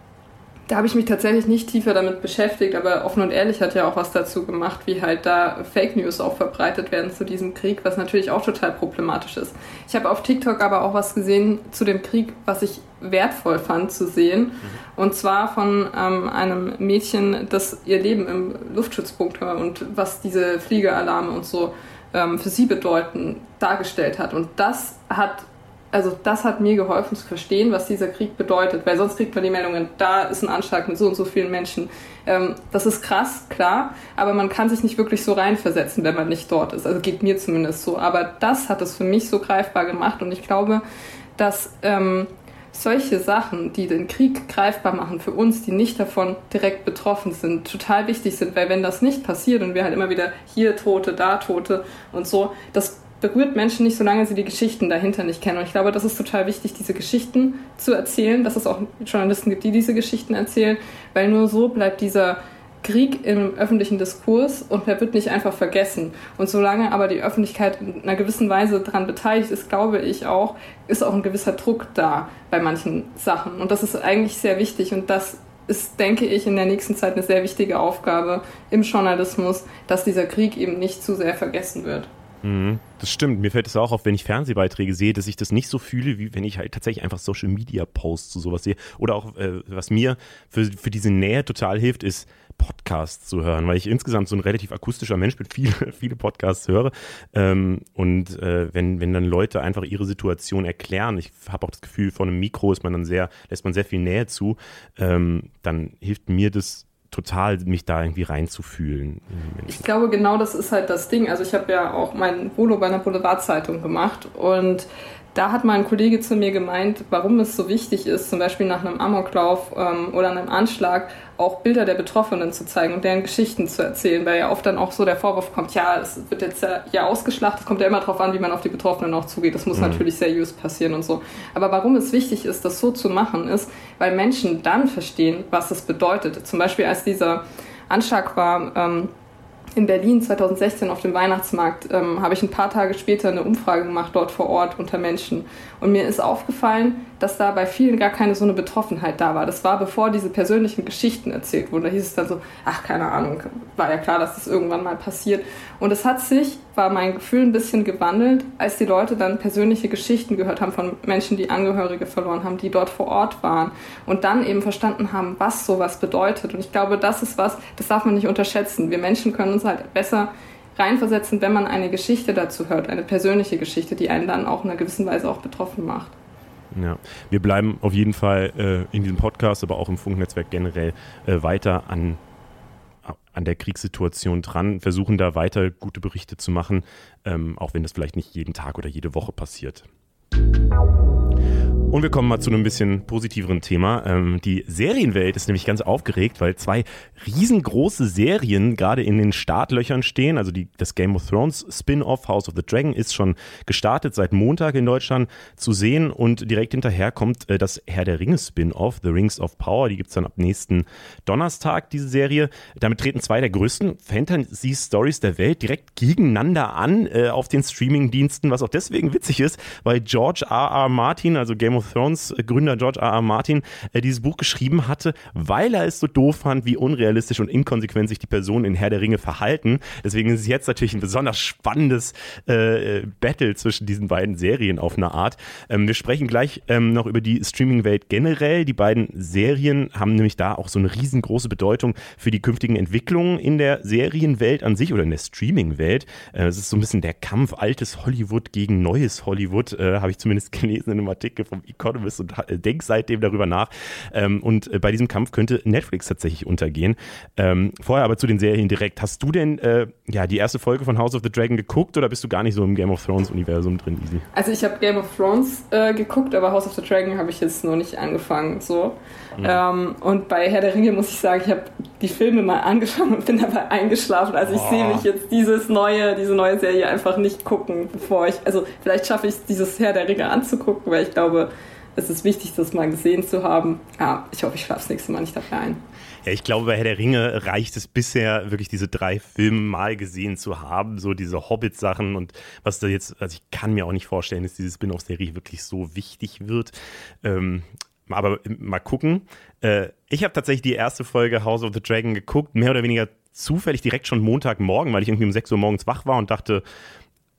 Da habe ich mich tatsächlich nicht tiefer damit beschäftigt, aber offen und ehrlich hat ja auch was dazu gemacht, wie halt da Fake News auch verbreitet werden zu diesem Krieg, was natürlich auch total problematisch ist. Ich habe auf TikTok aber auch was gesehen zu dem Krieg, was ich wertvoll fand zu sehen. Mhm. Und zwar von ähm, einem Mädchen, das ihr Leben im Luftschutzpunkt war und was diese Fliegeralarme und so ähm, für sie bedeuten, dargestellt hat. Und das hat also das hat mir geholfen zu verstehen, was dieser Krieg bedeutet, weil sonst kriegt man die Meldungen, da ist ein Anschlag mit so und so vielen Menschen. Ähm, das ist krass, klar, aber man kann sich nicht wirklich so reinversetzen, wenn man nicht dort ist. Also geht mir zumindest so. Aber das hat es für mich so greifbar gemacht und ich glaube, dass ähm, solche Sachen, die den Krieg greifbar machen für uns, die nicht davon direkt betroffen sind, total wichtig sind, weil wenn das nicht passiert und wir halt immer wieder hier Tote, da Tote und so, das berührt Menschen nicht, solange sie die Geschichten dahinter nicht kennen. Und ich glaube, das ist total wichtig, diese Geschichten zu erzählen, dass es auch Journalisten gibt, die diese Geschichten erzählen, weil nur so bleibt dieser Krieg im öffentlichen Diskurs und der wird nicht einfach vergessen. Und solange aber die Öffentlichkeit in einer gewissen Weise daran beteiligt ist, glaube ich auch, ist auch ein gewisser Druck da bei manchen Sachen. Und das ist eigentlich sehr wichtig und das ist, denke ich, in der nächsten Zeit eine sehr wichtige Aufgabe im Journalismus, dass dieser Krieg eben nicht zu sehr vergessen wird. Mhm, das stimmt. Mir fällt es auch auf, wenn ich Fernsehbeiträge sehe, dass ich das nicht so fühle, wie wenn ich halt tatsächlich einfach Social Media Posts zu sowas sehe. Oder auch, äh, was mir für, für diese Nähe total hilft, ist Podcasts zu hören, weil ich insgesamt so ein relativ akustischer Mensch bin, viele, viele Podcasts höre. Ähm, und äh, wenn, wenn dann Leute einfach ihre Situation erklären, ich habe auch das Gefühl, vor einem Mikro ist man dann sehr, lässt man sehr viel Nähe zu, ähm, dann hilft mir das total, mich da irgendwie reinzufühlen. Ich glaube, genau das ist halt das Ding. Also ich habe ja auch mein Volo bei einer Boulevardzeitung gemacht und da hat mal ein Kollege zu mir gemeint, warum es so wichtig ist, zum Beispiel nach einem Amoklauf ähm, oder einem Anschlag auch Bilder der Betroffenen zu zeigen und deren Geschichten zu erzählen, weil ja oft dann auch so der Vorwurf kommt, ja, es wird jetzt ja, ja ausgeschlachtet, es kommt ja immer darauf an, wie man auf die Betroffenen auch zugeht. Das muss mhm. natürlich seriös passieren und so. Aber warum es wichtig ist, das so zu machen, ist, weil Menschen dann verstehen, was es bedeutet. Zum Beispiel als dieser Anschlag war, ähm, in Berlin 2016 auf dem Weihnachtsmarkt ähm, habe ich ein paar Tage später eine Umfrage gemacht dort vor Ort unter Menschen. Und mir ist aufgefallen, dass da bei vielen gar keine so eine Betroffenheit da war. Das war bevor diese persönlichen Geschichten erzählt wurden. Da hieß es dann so, ach keine Ahnung, war ja klar, dass das irgendwann mal passiert. Und es hat sich, war mein Gefühl ein bisschen gewandelt, als die Leute dann persönliche Geschichten gehört haben von Menschen, die Angehörige verloren haben, die dort vor Ort waren und dann eben verstanden haben, was sowas bedeutet. Und ich glaube, das ist was, das darf man nicht unterschätzen. Wir Menschen können uns halt besser reinversetzen, wenn man eine Geschichte dazu hört, eine persönliche Geschichte, die einen dann auch in einer gewissen Weise auch betroffen macht. Ja, wir bleiben auf jeden Fall äh, in diesem Podcast, aber auch im Funknetzwerk generell äh, weiter an, an der Kriegssituation dran, versuchen da weiter gute Berichte zu machen, ähm, auch wenn das vielleicht nicht jeden Tag oder jede Woche passiert. Und wir kommen mal zu einem bisschen positiveren Thema. Ähm, die Serienwelt ist nämlich ganz aufgeregt, weil zwei riesengroße Serien gerade in den Startlöchern stehen. Also die, das Game of Thrones Spin-off House of the Dragon ist schon gestartet, seit Montag in Deutschland zu sehen. Und direkt hinterher kommt äh, das Herr der Ringe Spin-off, The Rings of Power. Die gibt es dann ab nächsten Donnerstag, diese Serie. Damit treten zwei der größten Fantasy-Stories der Welt direkt gegeneinander an äh, auf den Streaming-Diensten, was auch deswegen witzig ist, weil George R. R. Martin, also Game of Thrones Gründer George R. R. Martin äh, dieses Buch geschrieben hatte, weil er es so doof fand, wie unrealistisch und inkonsequent sich die Personen in Herr der Ringe verhalten. Deswegen ist es jetzt natürlich ein besonders spannendes äh, Battle zwischen diesen beiden Serien auf eine Art. Ähm, wir sprechen gleich ähm, noch über die Streaming-Welt generell. Die beiden Serien haben nämlich da auch so eine riesengroße Bedeutung für die künftigen Entwicklungen in der Serienwelt an sich oder in der Streaming-Welt. Äh, es ist so ein bisschen der Kampf altes Hollywood gegen neues Hollywood, äh, habe ich zumindest gelesen in einem Artikel vom Economist und denke seitdem darüber nach. Ähm, und äh, bei diesem Kampf könnte Netflix tatsächlich untergehen. Ähm, vorher aber zu den Serien direkt. Hast du denn äh, ja, die erste Folge von House of the Dragon geguckt oder bist du gar nicht so im Game of Thrones-Universum drin, Easy? Also ich habe Game of Thrones äh, geguckt, aber House of the Dragon habe ich jetzt noch nicht angefangen. So. Mhm. Ähm, und bei Herr der Ringe muss ich sagen, ich habe die Filme mal angefangen und bin dabei eingeschlafen. Also ich sehe mich jetzt dieses neue, diese neue Serie einfach nicht gucken, bevor ich, also vielleicht schaffe ich es, dieses Herr der Ringe anzugucken, weil ich glaube, es ist wichtig, das mal gesehen zu haben. Ja, ich hoffe, ich schaffe es nächste Mal nicht dabei ein. Ja, ich glaube, bei Herr der Ringe reicht es bisher wirklich diese drei Filme mal gesehen zu haben, so diese Hobbit-Sachen und was da jetzt, also ich kann mir auch nicht vorstellen, dass diese Spin-off-Serie wirklich so wichtig wird. Ähm, aber mal gucken. Äh, ich habe tatsächlich die erste Folge House of the Dragon geguckt, mehr oder weniger zufällig direkt schon Montagmorgen, weil ich irgendwie um 6 Uhr morgens wach war und dachte,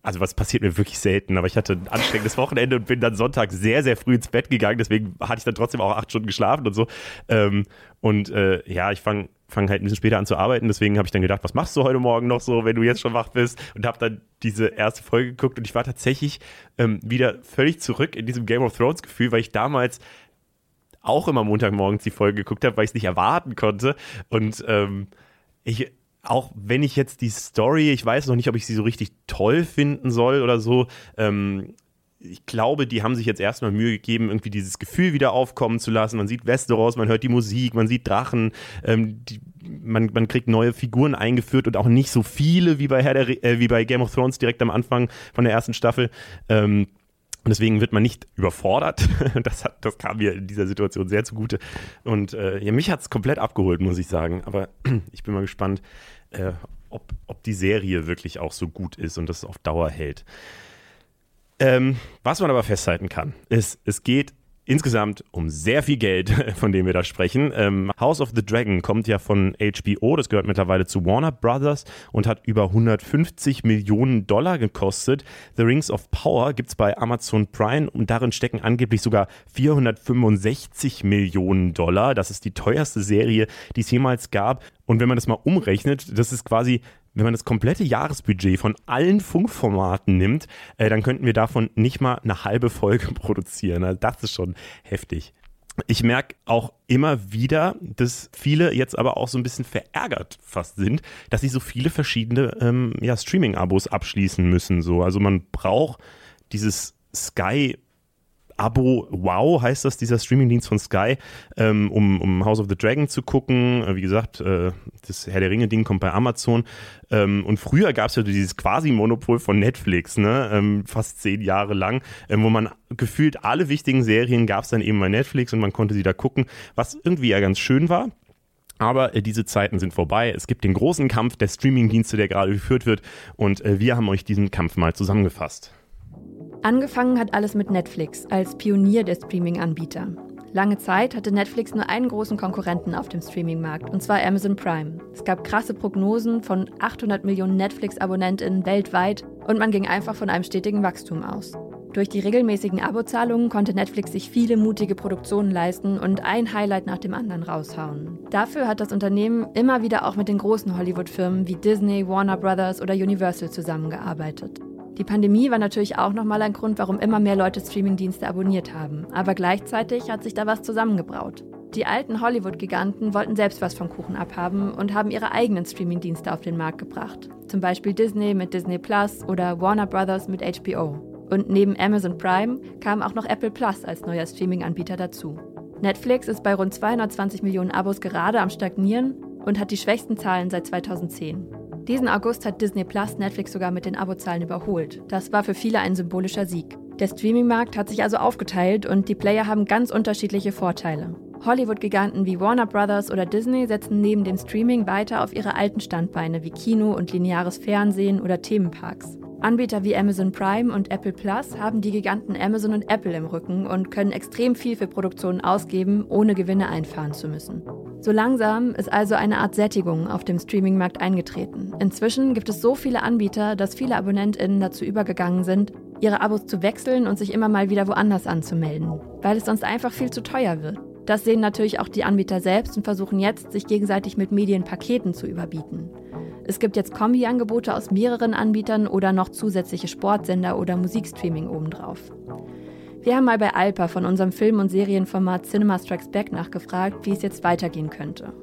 also was passiert mir wirklich selten, aber ich hatte ein anstrengendes Wochenende und bin dann Sonntag sehr, sehr früh ins Bett gegangen, deswegen hatte ich dann trotzdem auch acht Stunden geschlafen und so. Ähm, und äh, ja, ich fange fang halt ein bisschen später an zu arbeiten, deswegen habe ich dann gedacht, was machst du heute Morgen noch so, wenn du jetzt schon wach bist? Und habe dann diese erste Folge geguckt und ich war tatsächlich ähm, wieder völlig zurück in diesem Game of Thrones Gefühl, weil ich damals auch immer Montagmorgens die Folge geguckt habe, weil ich es nicht erwarten konnte. Und ähm, ich, auch wenn ich jetzt die Story, ich weiß noch nicht, ob ich sie so richtig toll finden soll oder so, ähm, ich glaube, die haben sich jetzt erstmal Mühe gegeben, irgendwie dieses Gefühl wieder aufkommen zu lassen. Man sieht Westeros, man hört die Musik, man sieht Drachen, ähm, die, man, man kriegt neue Figuren eingeführt und auch nicht so viele wie bei, Herr der, äh, wie bei Game of Thrones direkt am Anfang von der ersten Staffel. Ähm, und deswegen wird man nicht überfordert. Das, hat, das kam mir in dieser Situation sehr zugute. Und äh, ja, mich hat es komplett abgeholt, muss ich sagen. Aber ich bin mal gespannt, äh, ob, ob die Serie wirklich auch so gut ist und das auf Dauer hält. Ähm, was man aber festhalten kann, ist, es geht insgesamt um sehr viel Geld, von dem wir da sprechen. Ähm, House of the Dragon kommt ja von HBO, das gehört mittlerweile zu Warner Brothers und hat über 150 Millionen Dollar gekostet. The Rings of Power gibt es bei Amazon Prime und darin stecken angeblich sogar 465 Millionen Dollar. Das ist die teuerste Serie, die es jemals gab. Und wenn man das mal umrechnet, das ist quasi wenn man das komplette Jahresbudget von allen Funkformaten nimmt, äh, dann könnten wir davon nicht mal eine halbe Folge produzieren. Also das ist schon heftig. Ich merke auch immer wieder, dass viele jetzt aber auch so ein bisschen verärgert fast sind, dass sie so viele verschiedene ähm, ja, Streaming-Abos abschließen müssen. So. Also man braucht dieses Sky Abo Wow heißt das, dieser Streamingdienst von Sky, ähm, um, um House of the Dragon zu gucken. Äh, wie gesagt, äh, das Herr der Ringe-Ding kommt bei Amazon. Ähm, und früher gab es ja dieses Quasi-Monopol von Netflix, ne? Ähm, fast zehn Jahre lang, ähm, wo man gefühlt alle wichtigen Serien gab es dann eben bei Netflix und man konnte sie da gucken, was irgendwie ja ganz schön war. Aber äh, diese Zeiten sind vorbei. Es gibt den großen Kampf der Streamingdienste, der gerade geführt wird. Und äh, wir haben euch diesen Kampf mal zusammengefasst. Angefangen hat alles mit Netflix als Pionier der Streaming-Anbieter. Lange Zeit hatte Netflix nur einen großen Konkurrenten auf dem Streaming-Markt, und zwar Amazon Prime. Es gab krasse Prognosen von 800 Millionen Netflix-AbonnentInnen weltweit und man ging einfach von einem stetigen Wachstum aus. Durch die regelmäßigen Abozahlungen konnte Netflix sich viele mutige Produktionen leisten und ein Highlight nach dem anderen raushauen. Dafür hat das Unternehmen immer wieder auch mit den großen Hollywood-Firmen wie Disney, Warner Brothers oder Universal zusammengearbeitet. Die Pandemie war natürlich auch nochmal ein Grund, warum immer mehr Leute Streamingdienste abonniert haben. Aber gleichzeitig hat sich da was zusammengebraut. Die alten Hollywood-Giganten wollten selbst was vom Kuchen abhaben und haben ihre eigenen Streamingdienste auf den Markt gebracht. Zum Beispiel Disney mit Disney Plus oder Warner Brothers mit HBO. Und neben Amazon Prime kam auch noch Apple Plus als neuer Streaming-Anbieter dazu. Netflix ist bei rund 220 Millionen Abos gerade am Stagnieren und hat die schwächsten Zahlen seit 2010. Diesen August hat Disney Plus Netflix sogar mit den Abozahlen überholt. Das war für viele ein symbolischer Sieg. Der Streaming-Markt hat sich also aufgeteilt und die Player haben ganz unterschiedliche Vorteile. Hollywood-Giganten wie Warner Brothers oder Disney setzen neben dem Streaming weiter auf ihre alten Standbeine wie Kino und lineares Fernsehen oder Themenparks. Anbieter wie Amazon Prime und Apple Plus haben die Giganten Amazon und Apple im Rücken und können extrem viel für Produktionen ausgeben, ohne Gewinne einfahren zu müssen. So langsam ist also eine Art Sättigung auf dem Streamingmarkt eingetreten. Inzwischen gibt es so viele Anbieter, dass viele AbonnentInnen dazu übergegangen sind, ihre Abos zu wechseln und sich immer mal wieder woanders anzumelden, weil es sonst einfach viel zu teuer wird. Das sehen natürlich auch die Anbieter selbst und versuchen jetzt, sich gegenseitig mit Medienpaketen zu überbieten. Es gibt jetzt Kombi-Angebote aus mehreren Anbietern oder noch zusätzliche Sportsender oder Musikstreaming obendrauf. Wir haben mal bei Alpa von unserem Film- und Serienformat Cinema Strikes Back nachgefragt, wie es jetzt weitergehen könnte.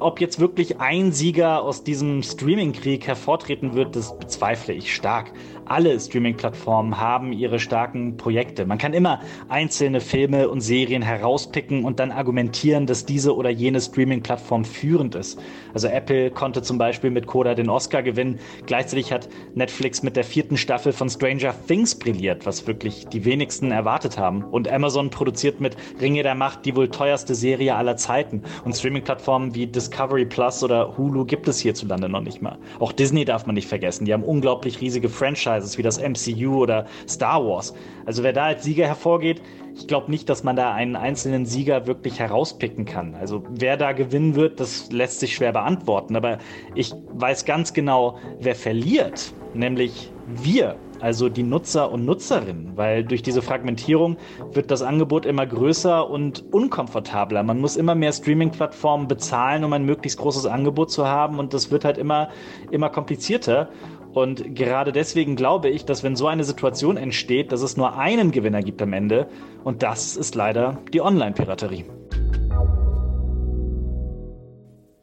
Ob jetzt wirklich ein Sieger aus diesem Streaming-Krieg hervortreten wird, das bezweifle ich stark alle Streaming-Plattformen haben ihre starken Projekte. Man kann immer einzelne Filme und Serien herauspicken und dann argumentieren, dass diese oder jene Streaming-Plattform führend ist. Also Apple konnte zum Beispiel mit Coda den Oscar gewinnen. Gleichzeitig hat Netflix mit der vierten Staffel von Stranger Things brilliert, was wirklich die wenigsten erwartet haben. Und Amazon produziert mit Ringe der Macht die wohl teuerste Serie aller Zeiten. Und Streaming-Plattformen wie Discovery Plus oder Hulu gibt es hierzulande noch nicht mal. Auch Disney darf man nicht vergessen. Die haben unglaublich riesige Franchise Franchises wie das MCU oder Star Wars. Also wer da als Sieger hervorgeht, ich glaube nicht, dass man da einen einzelnen Sieger wirklich herauspicken kann. Also wer da gewinnen wird, das lässt sich schwer beantworten. Aber ich weiß ganz genau, wer verliert, nämlich wir, also die Nutzer und Nutzerinnen, weil durch diese Fragmentierung wird das Angebot immer größer und unkomfortabler. Man muss immer mehr Streaming-Plattformen bezahlen, um ein möglichst großes Angebot zu haben und das wird halt immer, immer komplizierter. Und gerade deswegen glaube ich, dass wenn so eine Situation entsteht, dass es nur einen Gewinner gibt am Ende und das ist leider die Online-Piraterie.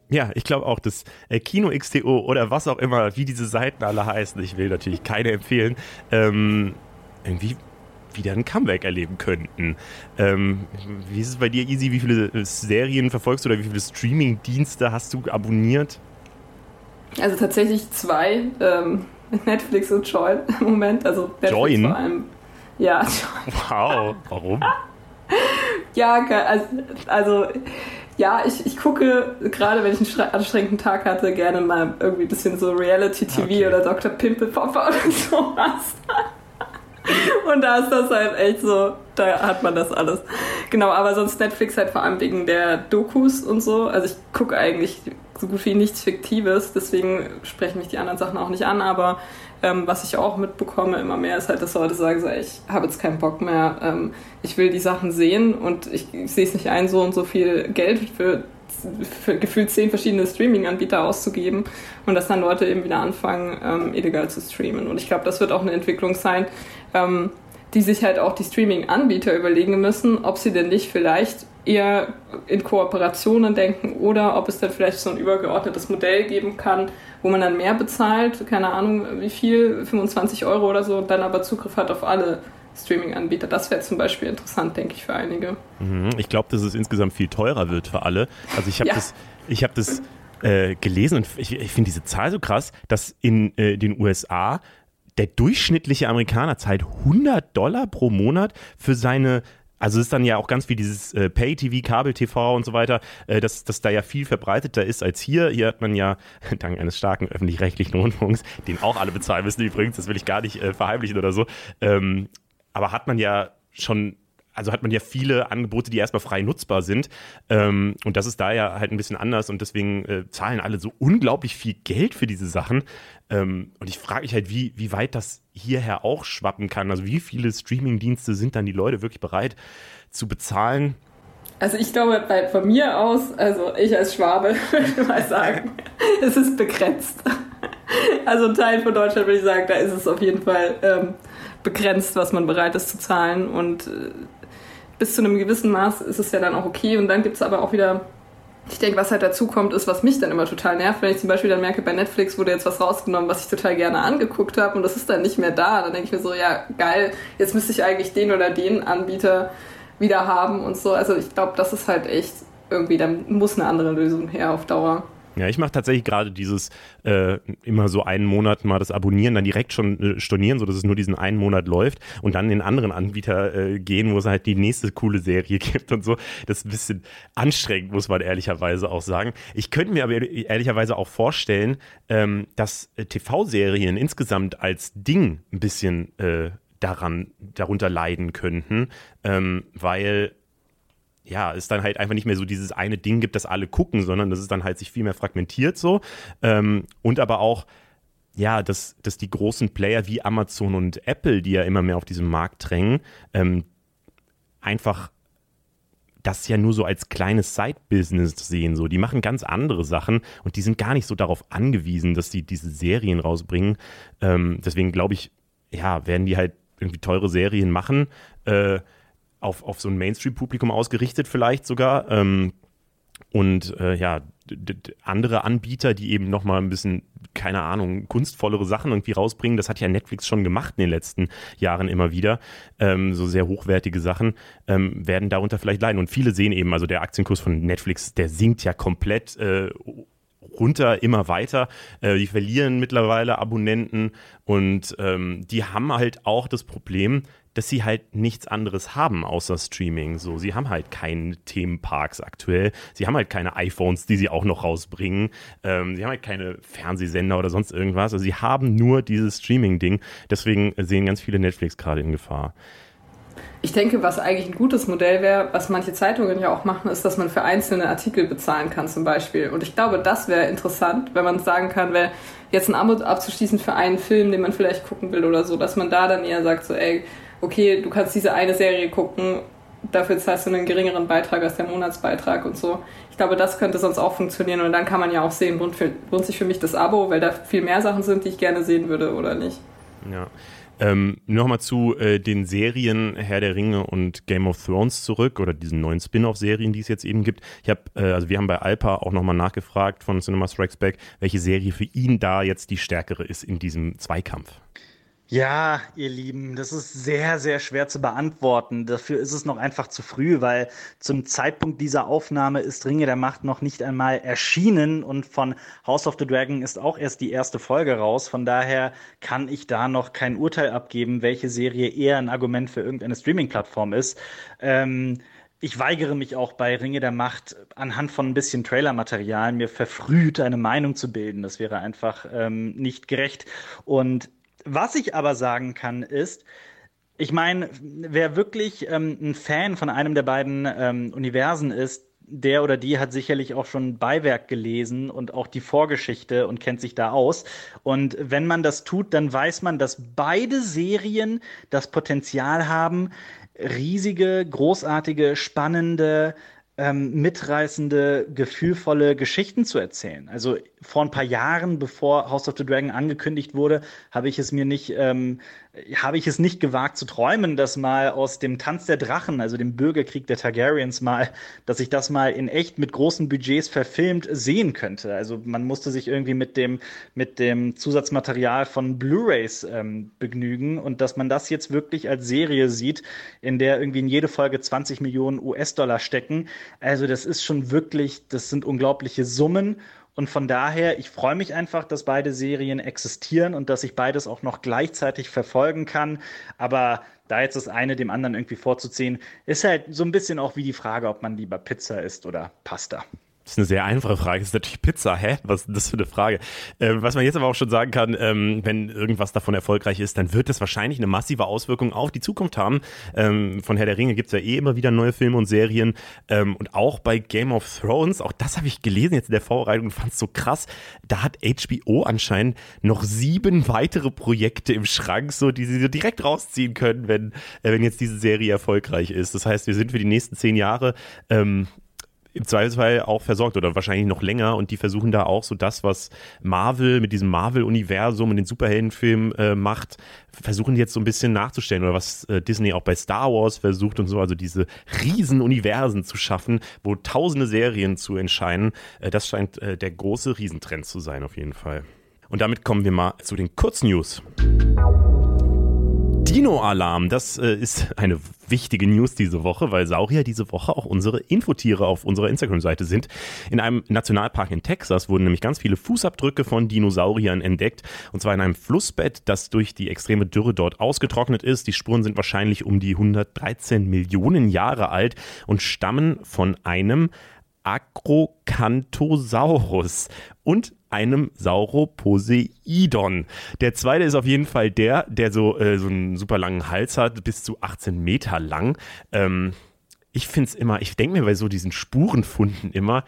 Ja, ich glaube auch, dass äh, Kino XTO oder was auch immer, wie diese Seiten alle heißen, ich will natürlich keine empfehlen, ähm, irgendwie wieder ein Comeback erleben könnten. Ähm, wie ist es bei dir, Easy? Wie viele Serien verfolgst du oder wie viele Streaming-Dienste hast du abonniert? Also tatsächlich zwei, ähm, Netflix und Join im Moment. Also Netflix Join? vor allem. Ja. Wow, warum? ja, also, also ja, ich, ich gucke, gerade wenn ich einen anstrengenden Tag hatte, gerne mal irgendwie ein bisschen so Reality-TV okay. oder Dr. Pimpelpopper oder sowas. Und da ist das halt echt so, da hat man das alles. Genau, aber sonst Netflix halt vor allem wegen der Dokus und so. Also ich gucke eigentlich so gut wie nichts Fiktives, deswegen sprechen mich die anderen Sachen auch nicht an, aber ähm, was ich auch mitbekomme immer mehr ist halt, dass Leute sagen, so, ich habe jetzt keinen Bock mehr, ähm, ich will die Sachen sehen und ich, ich sehe es nicht ein, so und so viel Geld für, gefühlt zehn verschiedene Streaming-Anbieter auszugeben und dass dann Leute eben wieder anfangen, ähm, illegal zu streamen. Und ich glaube, das wird auch eine Entwicklung sein, ähm, die sich halt auch die Streaming-Anbieter überlegen müssen, ob sie denn nicht vielleicht eher in Kooperationen denken oder ob es dann vielleicht so ein übergeordnetes Modell geben kann, wo man dann mehr bezahlt, keine Ahnung wie viel, 25 Euro oder so, und dann aber Zugriff hat auf alle Streaming-Anbieter. Das wäre zum Beispiel interessant, denke ich, für einige. Mhm. Ich glaube, dass es insgesamt viel teurer wird für alle. Also ich habe ja. das, ich habe das äh, gelesen und ich, ich finde diese Zahl so krass, dass in äh, den USA der durchschnittliche Amerikaner zahlt 100 Dollar pro Monat für seine also es ist dann ja auch ganz wie dieses äh, Pay-TV, Kabel-TV und so weiter, äh, dass das da ja viel verbreiteter ist als hier. Hier hat man ja dank eines starken öffentlich-rechtlichen Rundfunks, den auch alle bezahlen müssen übrigens, das will ich gar nicht äh, verheimlichen oder so, ähm, aber hat man ja schon also hat man ja viele Angebote, die erstmal frei nutzbar sind. Ähm, und das ist da ja halt ein bisschen anders und deswegen äh, zahlen alle so unglaublich viel Geld für diese Sachen. Ähm, und ich frage mich halt, wie, wie weit das hierher auch schwappen kann. Also wie viele Streaming-Dienste sind dann die Leute wirklich bereit zu bezahlen? Also ich glaube, bei, von mir aus, also ich als Schwabe würde mal sagen, es ist begrenzt. Also ein Teil von Deutschland würde ich sagen, da ist es auf jeden Fall ähm, begrenzt, was man bereit ist zu zahlen. Und äh, bis zu einem gewissen Maß ist es ja dann auch okay. Und dann gibt es aber auch wieder, ich denke, was halt dazu kommt, ist, was mich dann immer total nervt, wenn ich zum Beispiel dann merke, bei Netflix wurde jetzt was rausgenommen, was ich total gerne angeguckt habe und das ist dann nicht mehr da. Dann denke ich mir so, ja, geil, jetzt müsste ich eigentlich den oder den Anbieter wieder haben und so. Also ich glaube, das ist halt echt irgendwie, da muss eine andere Lösung her auf Dauer. Ja, ich mache tatsächlich gerade dieses äh, immer so einen Monat mal das Abonnieren, dann direkt schon äh, stornieren, sodass es nur diesen einen Monat läuft und dann in anderen Anbieter äh, gehen, wo es halt die nächste coole Serie gibt und so. Das ist ein bisschen anstrengend, muss man ehrlicherweise auch sagen. Ich könnte mir aber ehrlicherweise auch vorstellen, ähm, dass äh, TV-Serien insgesamt als Ding ein bisschen äh, daran, darunter leiden könnten, ähm, weil ja, es dann halt einfach nicht mehr so dieses eine Ding gibt, das alle gucken, sondern dass es dann halt sich viel mehr fragmentiert so. Ähm, und aber auch, ja, dass, dass die großen Player wie Amazon und Apple, die ja immer mehr auf diesem Markt drängen, ähm, einfach das ja nur so als kleines Side-Business sehen. So. Die machen ganz andere Sachen und die sind gar nicht so darauf angewiesen, dass sie diese Serien rausbringen. Ähm, deswegen glaube ich, ja, werden die halt irgendwie teure Serien machen. Äh, auf, auf so ein Mainstream-Publikum ausgerichtet vielleicht sogar. Ähm, und äh, ja, andere Anbieter, die eben nochmal ein bisschen, keine Ahnung, kunstvollere Sachen irgendwie rausbringen, das hat ja Netflix schon gemacht in den letzten Jahren immer wieder, ähm, so sehr hochwertige Sachen, ähm, werden darunter vielleicht leiden. Und viele sehen eben, also der Aktienkurs von Netflix, der sinkt ja komplett äh, runter, immer weiter. Äh, die verlieren mittlerweile Abonnenten und ähm, die haben halt auch das Problem, dass sie halt nichts anderes haben außer Streaming. So, sie haben halt keine Themenparks aktuell. Sie haben halt keine iPhones, die sie auch noch rausbringen. Ähm, sie haben halt keine Fernsehsender oder sonst irgendwas. Also sie haben nur dieses Streaming-Ding. Deswegen sehen ganz viele Netflix gerade in Gefahr. ich denke, was eigentlich ein gutes Modell wäre, was manche Zeitungen ja auch machen, ist, dass man für einzelne Artikel bezahlen kann zum Beispiel. Und ich glaube, das wäre interessant, wenn man sagen kann, wer jetzt ein Abo abzuschließen für einen Film, den man vielleicht gucken will oder so, dass man da dann eher sagt, so, ey, okay, du kannst diese eine Serie gucken, dafür zahlst du einen geringeren Beitrag als der Monatsbeitrag und so. Ich glaube, das könnte sonst auch funktionieren und dann kann man ja auch sehen, lohnt sich für mich das Abo, weil da viel mehr Sachen sind, die ich gerne sehen würde oder nicht. Ja. Ähm, Nochmal zu äh, den Serien Herr der Ringe und Game of Thrones zurück oder diesen neuen Spin-off-Serien, die es jetzt eben gibt. Ich habe, äh, also wir haben bei Alpa auch nochmal nachgefragt von Cinema Strikes Back, welche Serie für ihn da jetzt die stärkere ist in diesem Zweikampf. Ja, ihr Lieben, das ist sehr, sehr schwer zu beantworten. Dafür ist es noch einfach zu früh, weil zum Zeitpunkt dieser Aufnahme ist Ringe der Macht noch nicht einmal erschienen und von House of the Dragon ist auch erst die erste Folge raus. Von daher kann ich da noch kein Urteil abgeben, welche Serie eher ein Argument für irgendeine Streaming-Plattform ist. Ähm, ich weigere mich auch bei Ringe der Macht anhand von ein bisschen Trailermaterial mir verfrüht eine Meinung zu bilden. Das wäre einfach ähm, nicht gerecht. Und was ich aber sagen kann, ist, ich meine, wer wirklich ähm, ein Fan von einem der beiden ähm, Universen ist, der oder die hat sicherlich auch schon Beiwerk gelesen und auch die Vorgeschichte und kennt sich da aus. Und wenn man das tut, dann weiß man, dass beide Serien das Potenzial haben, riesige, großartige, spannende, ähm, mitreißende, gefühlvolle Geschichten zu erzählen. Also vor ein paar Jahren, bevor House of the Dragon angekündigt wurde, habe ich es mir nicht ähm, habe ich es nicht gewagt zu träumen, dass mal aus dem Tanz der Drachen, also dem Bürgerkrieg der Targaryens mal, dass ich das mal in echt mit großen Budgets verfilmt sehen könnte. Also man musste sich irgendwie mit dem, mit dem Zusatzmaterial von Blu-rays ähm, begnügen und dass man das jetzt wirklich als Serie sieht, in der irgendwie in jede Folge 20 Millionen US-Dollar stecken. Also das ist schon wirklich, das sind unglaubliche Summen. Und von daher, ich freue mich einfach, dass beide Serien existieren und dass ich beides auch noch gleichzeitig verfolgen kann. Aber da jetzt das eine dem anderen irgendwie vorzuziehen, ist halt so ein bisschen auch wie die Frage, ob man lieber Pizza isst oder Pasta. Das ist eine sehr einfache Frage. Das ist natürlich Pizza. Hä? Was ist das für eine Frage? Ähm, was man jetzt aber auch schon sagen kann, ähm, wenn irgendwas davon erfolgreich ist, dann wird das wahrscheinlich eine massive Auswirkung auf die Zukunft haben. Ähm, von Herr der Ringe gibt es ja eh immer wieder neue Filme und Serien. Ähm, und auch bei Game of Thrones, auch das habe ich gelesen jetzt in der Vorbereitung und fand es so krass. Da hat HBO anscheinend noch sieben weitere Projekte im Schrank, so die sie so direkt rausziehen können, wenn, äh, wenn jetzt diese Serie erfolgreich ist. Das heißt, wir sind für die nächsten zehn Jahre ähm, im Zweifelsfall auch versorgt oder wahrscheinlich noch länger und die versuchen da auch so das, was Marvel mit diesem Marvel-Universum und den Superheldenfilmen äh, macht, versuchen jetzt so ein bisschen nachzustellen oder was äh, Disney auch bei Star Wars versucht und so, also diese riesen Universen zu schaffen, wo tausende Serien zu entscheiden. Äh, das scheint äh, der große Riesentrend zu sein auf jeden Fall. Und damit kommen wir mal zu den Kurznews. Dino-Alarm, das äh, ist eine wichtige News diese Woche, weil Saurier diese Woche auch unsere Infotiere auf unserer Instagram-Seite sind. In einem Nationalpark in Texas wurden nämlich ganz viele Fußabdrücke von Dinosauriern entdeckt. Und zwar in einem Flussbett, das durch die extreme Dürre dort ausgetrocknet ist. Die Spuren sind wahrscheinlich um die 113 Millionen Jahre alt und stammen von einem Acrocanthosaurus und einem Sauroposeidon. Der zweite ist auf jeden Fall der, der so, äh, so einen super langen Hals hat, bis zu 18 Meter lang. Ähm, ich finde es immer, ich denke mir bei so diesen Spurenfunden immer,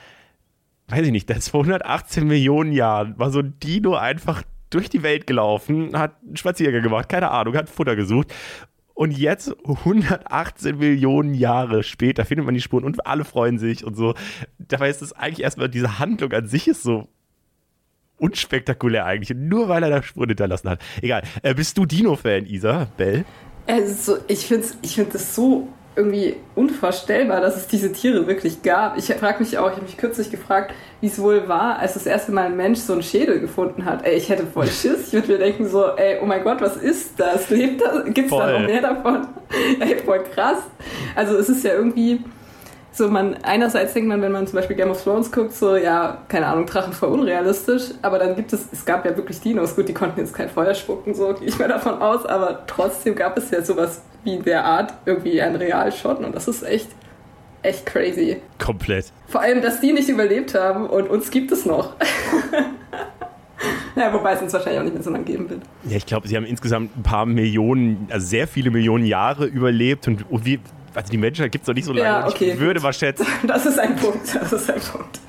weiß ich nicht, das vor 118 Millionen Jahren war so ein Dino einfach durch die Welt gelaufen, hat einen Spaziergang gemacht, keine Ahnung, hat Futter gesucht und jetzt, 118 Millionen Jahre später, findet man die Spuren und alle freuen sich und so. Dabei ist es eigentlich erstmal, diese Handlung an sich ist so unspektakulär eigentlich. Nur weil er da Spuren hinterlassen hat. Egal. Äh, bist du Dino-Fan, Isa? Bell? Also, ich finde ich find das so irgendwie unvorstellbar, dass es diese Tiere wirklich gab. Ich frage mich auch, ich habe mich kürzlich gefragt, wie es wohl war, als das erste Mal ein Mensch so einen Schädel gefunden hat. Ey, ich hätte voll Schiss. Ich würde mir denken so, ey, oh mein Gott, was ist das? Lebt das? Gibt es da noch mehr davon? Ey, voll krass. Also es ist ja irgendwie so man, einerseits denkt man, wenn man zum Beispiel Game of Thrones guckt, so, ja, keine Ahnung, Drachen voll unrealistisch, aber dann gibt es, es gab ja wirklich Dinos, gut, die konnten jetzt kein Feuer spucken, so gehe ich mal davon aus, aber trotzdem gab es ja sowas wie der Art irgendwie ein Realshot und das ist echt, echt crazy. Komplett. Vor allem, dass die nicht überlebt haben und uns gibt es noch. Ja, wobei es uns wahrscheinlich auch nicht mehr so lange geben wird. Ja, ich glaube, sie haben insgesamt ein paar Millionen, also sehr viele Millionen Jahre überlebt und, und wie, also die Menschheit gibt es doch nicht so lange. Ja, okay, ich würde gut. mal schätzen. Das ist ein Punkt. Das ist ein Punkt.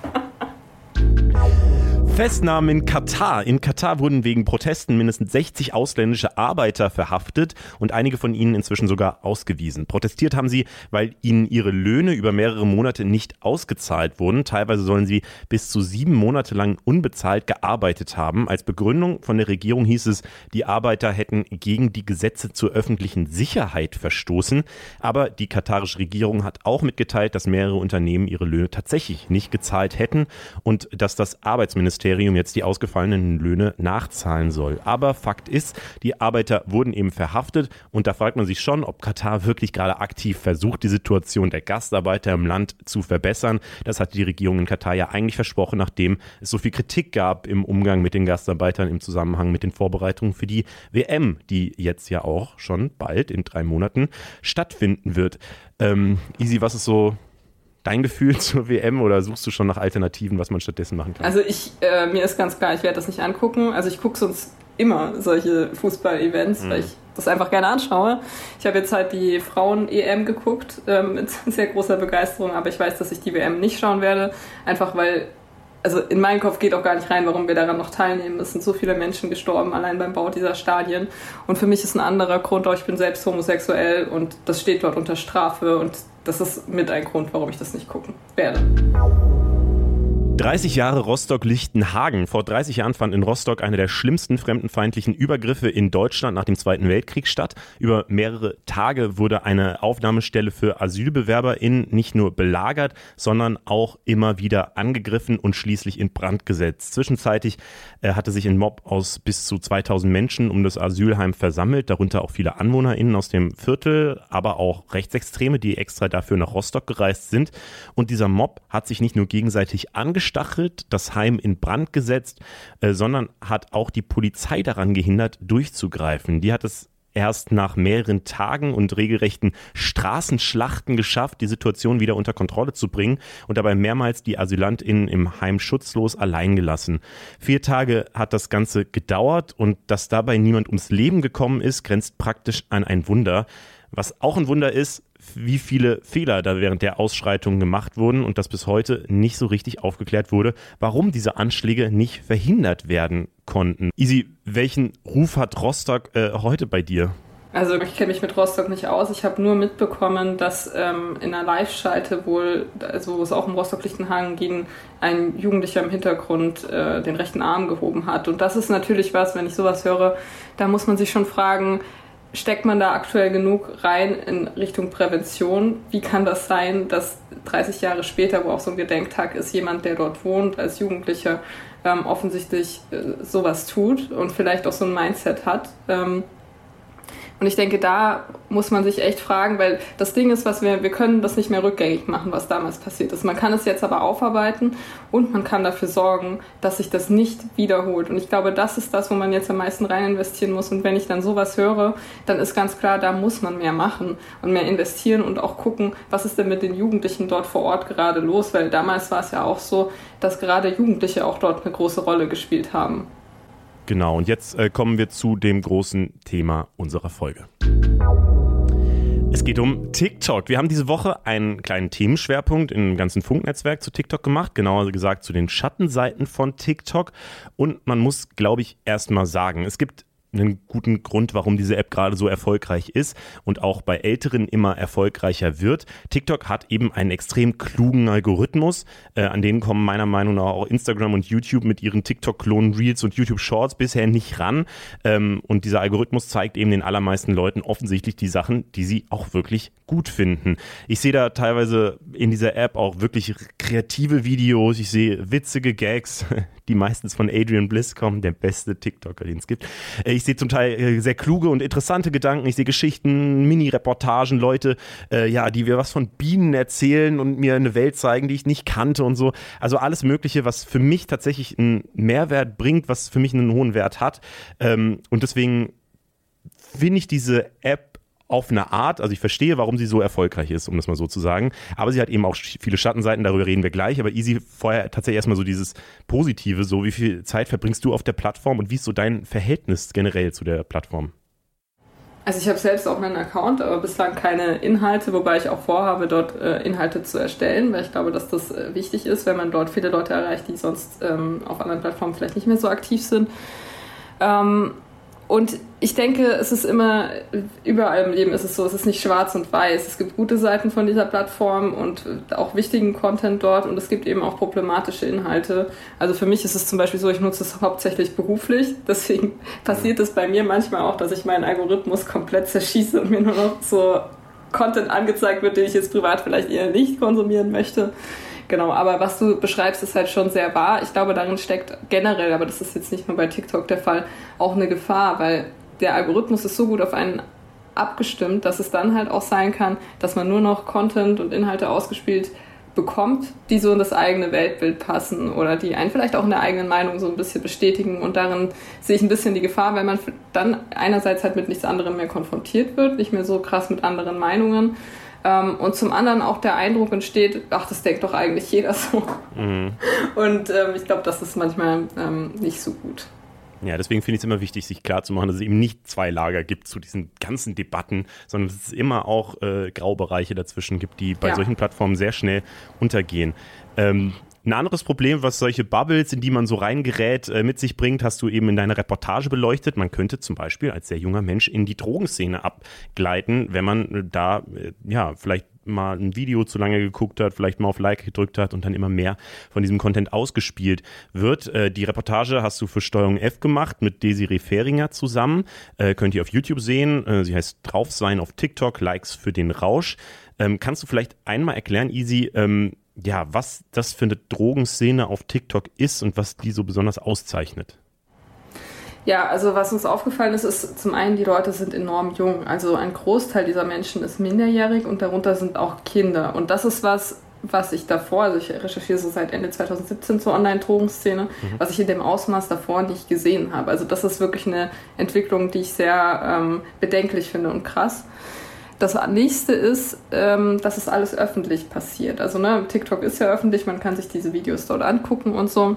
Festnahmen in Katar. In Katar wurden wegen Protesten mindestens 60 ausländische Arbeiter verhaftet und einige von ihnen inzwischen sogar ausgewiesen. Protestiert haben sie, weil ihnen ihre Löhne über mehrere Monate nicht ausgezahlt wurden. Teilweise sollen sie bis zu sieben Monate lang unbezahlt gearbeitet haben. Als Begründung von der Regierung hieß es, die Arbeiter hätten gegen die Gesetze zur öffentlichen Sicherheit verstoßen. Aber die katarische Regierung hat auch mitgeteilt, dass mehrere Unternehmen ihre Löhne tatsächlich nicht gezahlt hätten und dass das Arbeitsministerium jetzt die ausgefallenen Löhne nachzahlen soll. Aber Fakt ist, die Arbeiter wurden eben verhaftet und da fragt man sich schon, ob Katar wirklich gerade aktiv versucht, die Situation der Gastarbeiter im Land zu verbessern. Das hat die Regierung in Katar ja eigentlich versprochen, nachdem es so viel Kritik gab im Umgang mit den Gastarbeitern im Zusammenhang mit den Vorbereitungen für die WM, die jetzt ja auch schon bald in drei Monaten stattfinden wird. Ähm, Easy, was ist so dein Gefühl zur WM oder suchst du schon nach Alternativen, was man stattdessen machen kann? Also ich, äh, mir ist ganz klar, ich werde das nicht angucken. Also ich gucke sonst immer solche Fußball-Events, mhm. weil ich das einfach gerne anschaue. Ich habe jetzt halt die Frauen-EM geguckt ähm, mit sehr großer Begeisterung, aber ich weiß, dass ich die WM nicht schauen werde, einfach weil also in meinen Kopf geht auch gar nicht rein, warum wir daran noch teilnehmen. Es sind so viele Menschen gestorben, allein beim Bau dieser Stadien. Und für mich ist ein anderer Grund auch, ich bin selbst homosexuell und das steht dort unter Strafe und das ist mit ein Grund, warum ich das nicht gucken werde. 30 Jahre Rostock-Lichtenhagen. Vor 30 Jahren fand in Rostock einer der schlimmsten fremdenfeindlichen Übergriffe in Deutschland nach dem Zweiten Weltkrieg statt. Über mehrere Tage wurde eine Aufnahmestelle für AsylbewerberInnen nicht nur belagert, sondern auch immer wieder angegriffen und schließlich in Brand gesetzt. Zwischenzeitlich äh, hatte sich ein Mob aus bis zu 2000 Menschen um das Asylheim versammelt, darunter auch viele AnwohnerInnen aus dem Viertel, aber auch Rechtsextreme, die extra dafür nach Rostock gereist sind. Und dieser Mob hat sich nicht nur gegenseitig angestachelt, das Heim in Brand gesetzt, äh, sondern hat auch die Polizei daran gehindert, durchzugreifen. Die hat es erst nach mehreren Tagen und regelrechten Straßenschlachten geschafft, die Situation wieder unter Kontrolle zu bringen und dabei mehrmals die AsylantInnen im Heim schutzlos allein gelassen. Vier Tage hat das Ganze gedauert und dass dabei niemand ums Leben gekommen ist, grenzt praktisch an ein Wunder. Was auch ein Wunder ist, wie viele Fehler da während der Ausschreitungen gemacht wurden und dass bis heute nicht so richtig aufgeklärt wurde, warum diese Anschläge nicht verhindert werden konnten. Easy, welchen Ruf hat Rostock äh, heute bei dir? Also ich kenne mich mit Rostock nicht aus. Ich habe nur mitbekommen, dass ähm, in einer Live-Schalte wohl, also wo es auch um Rostock-Lichtenhagen ging, ein Jugendlicher im Hintergrund äh, den rechten Arm gehoben hat. Und das ist natürlich was, wenn ich sowas höre, da muss man sich schon fragen, steckt man da aktuell genug rein in Richtung Prävention? Wie kann das sein, dass 30 Jahre später, wo auch so ein Gedenktag ist, jemand, der dort wohnt, als Jugendlicher ähm, offensichtlich äh, sowas tut und vielleicht auch so ein Mindset hat? Ähm, und ich denke, da muss man sich echt fragen, weil das Ding ist, was wir, wir können das nicht mehr rückgängig machen, was damals passiert ist. Man kann es jetzt aber aufarbeiten und man kann dafür sorgen, dass sich das nicht wiederholt. Und ich glaube, das ist das, wo man jetzt am meisten rein investieren muss. Und wenn ich dann sowas höre, dann ist ganz klar, da muss man mehr machen und mehr investieren und auch gucken, was ist denn mit den Jugendlichen dort vor Ort gerade los, weil damals war es ja auch so, dass gerade Jugendliche auch dort eine große Rolle gespielt haben. Genau, und jetzt äh, kommen wir zu dem großen Thema unserer Folge. Es geht um TikTok. Wir haben diese Woche einen kleinen Themenschwerpunkt im ganzen Funknetzwerk zu TikTok gemacht, genauer gesagt zu den Schattenseiten von TikTok. Und man muss, glaube ich, erstmal sagen, es gibt einen guten Grund, warum diese App gerade so erfolgreich ist und auch bei Älteren immer erfolgreicher wird. TikTok hat eben einen extrem klugen Algorithmus, äh, an den kommen meiner Meinung nach auch Instagram und YouTube mit ihren TikTok-Klonen Reels und YouTube Shorts bisher nicht ran. Ähm, und dieser Algorithmus zeigt eben den allermeisten Leuten offensichtlich die Sachen, die sie auch wirklich gut finden. Ich sehe da teilweise in dieser App auch wirklich kreative Videos, ich sehe witzige Gags, die meistens von Adrian Bliss kommen, der beste TikToker, den es gibt. Ich sehe zum Teil äh, sehr kluge und interessante Gedanken, ich sehe Geschichten, Mini-Reportagen, Leute, äh, ja, die mir was von Bienen erzählen und mir eine Welt zeigen, die ich nicht kannte und so. Also alles Mögliche, was für mich tatsächlich einen Mehrwert bringt, was für mich einen hohen Wert hat. Ähm, und deswegen finde ich diese App auf eine Art, also ich verstehe, warum sie so erfolgreich ist, um das mal so zu sagen, aber sie hat eben auch viele Schattenseiten, darüber reden wir gleich, aber Easy, vorher tatsächlich erstmal so dieses Positive, so wie viel Zeit verbringst du auf der Plattform und wie ist so dein Verhältnis generell zu der Plattform? Also ich habe selbst auch einen Account, aber bislang keine Inhalte, wobei ich auch vorhabe, dort äh, Inhalte zu erstellen, weil ich glaube, dass das äh, wichtig ist, wenn man dort viele Leute erreicht, die sonst ähm, auf anderen Plattformen vielleicht nicht mehr so aktiv sind. Ähm, und ich denke, es ist immer, überall im Leben ist es so, es ist nicht schwarz und weiß. Es gibt gute Seiten von dieser Plattform und auch wichtigen Content dort und es gibt eben auch problematische Inhalte. Also für mich ist es zum Beispiel so, ich nutze es hauptsächlich beruflich. Deswegen passiert es bei mir manchmal auch, dass ich meinen Algorithmus komplett zerschieße und mir nur noch so Content angezeigt wird, den ich jetzt privat vielleicht eher nicht konsumieren möchte. Genau, aber was du beschreibst, ist halt schon sehr wahr. Ich glaube, darin steckt generell, aber das ist jetzt nicht nur bei TikTok der Fall, auch eine Gefahr, weil der Algorithmus ist so gut auf einen abgestimmt, dass es dann halt auch sein kann, dass man nur noch Content und Inhalte ausgespielt bekommt, die so in das eigene Weltbild passen oder die einen vielleicht auch in der eigenen Meinung so ein bisschen bestätigen. Und darin sehe ich ein bisschen die Gefahr, weil man dann einerseits halt mit nichts anderem mehr konfrontiert wird, nicht mehr so krass mit anderen Meinungen ähm, und zum anderen auch der Eindruck entsteht, ach, das denkt doch eigentlich jeder so. Mhm. Und ähm, ich glaube, das ist manchmal ähm, nicht so gut. Ja, deswegen finde ich es immer wichtig, sich klarzumachen, dass es eben nicht zwei Lager gibt zu diesen ganzen Debatten, sondern dass es immer auch äh, Graubereiche dazwischen gibt, die bei ja. solchen Plattformen sehr schnell untergehen. Ähm, ein anderes Problem, was solche Bubbles, in die man so reingerät, äh, mit sich bringt, hast du eben in deiner Reportage beleuchtet. Man könnte zum Beispiel als sehr junger Mensch in die Drogenszene abgleiten, wenn man äh, da, äh, ja, vielleicht mal ein Video zu lange geguckt hat, vielleicht mal auf Like gedrückt hat und dann immer mehr von diesem Content ausgespielt wird. die Reportage hast du für Steuerung F gemacht mit Desiree Feringer zusammen. könnt ihr auf YouTube sehen. sie heißt Drauf sein auf TikTok, Likes für den Rausch. Ähm, kannst du vielleicht einmal erklären, Easy, ja, was das für eine Drogenszene auf TikTok ist und was die so besonders auszeichnet. Ja, also was uns aufgefallen ist, ist zum einen, die Leute sind enorm jung. Also ein Großteil dieser Menschen ist minderjährig und darunter sind auch Kinder. Und das ist was, was ich davor, also ich recherchiere so seit Ende 2017 zur Online-Drogenszene, mhm. was ich in dem Ausmaß davor nicht gesehen habe. Also das ist wirklich eine Entwicklung, die ich sehr ähm, bedenklich finde und krass. Das nächste ist, ähm, dass es alles öffentlich passiert. Also ne, TikTok ist ja öffentlich, man kann sich diese Videos dort angucken und so.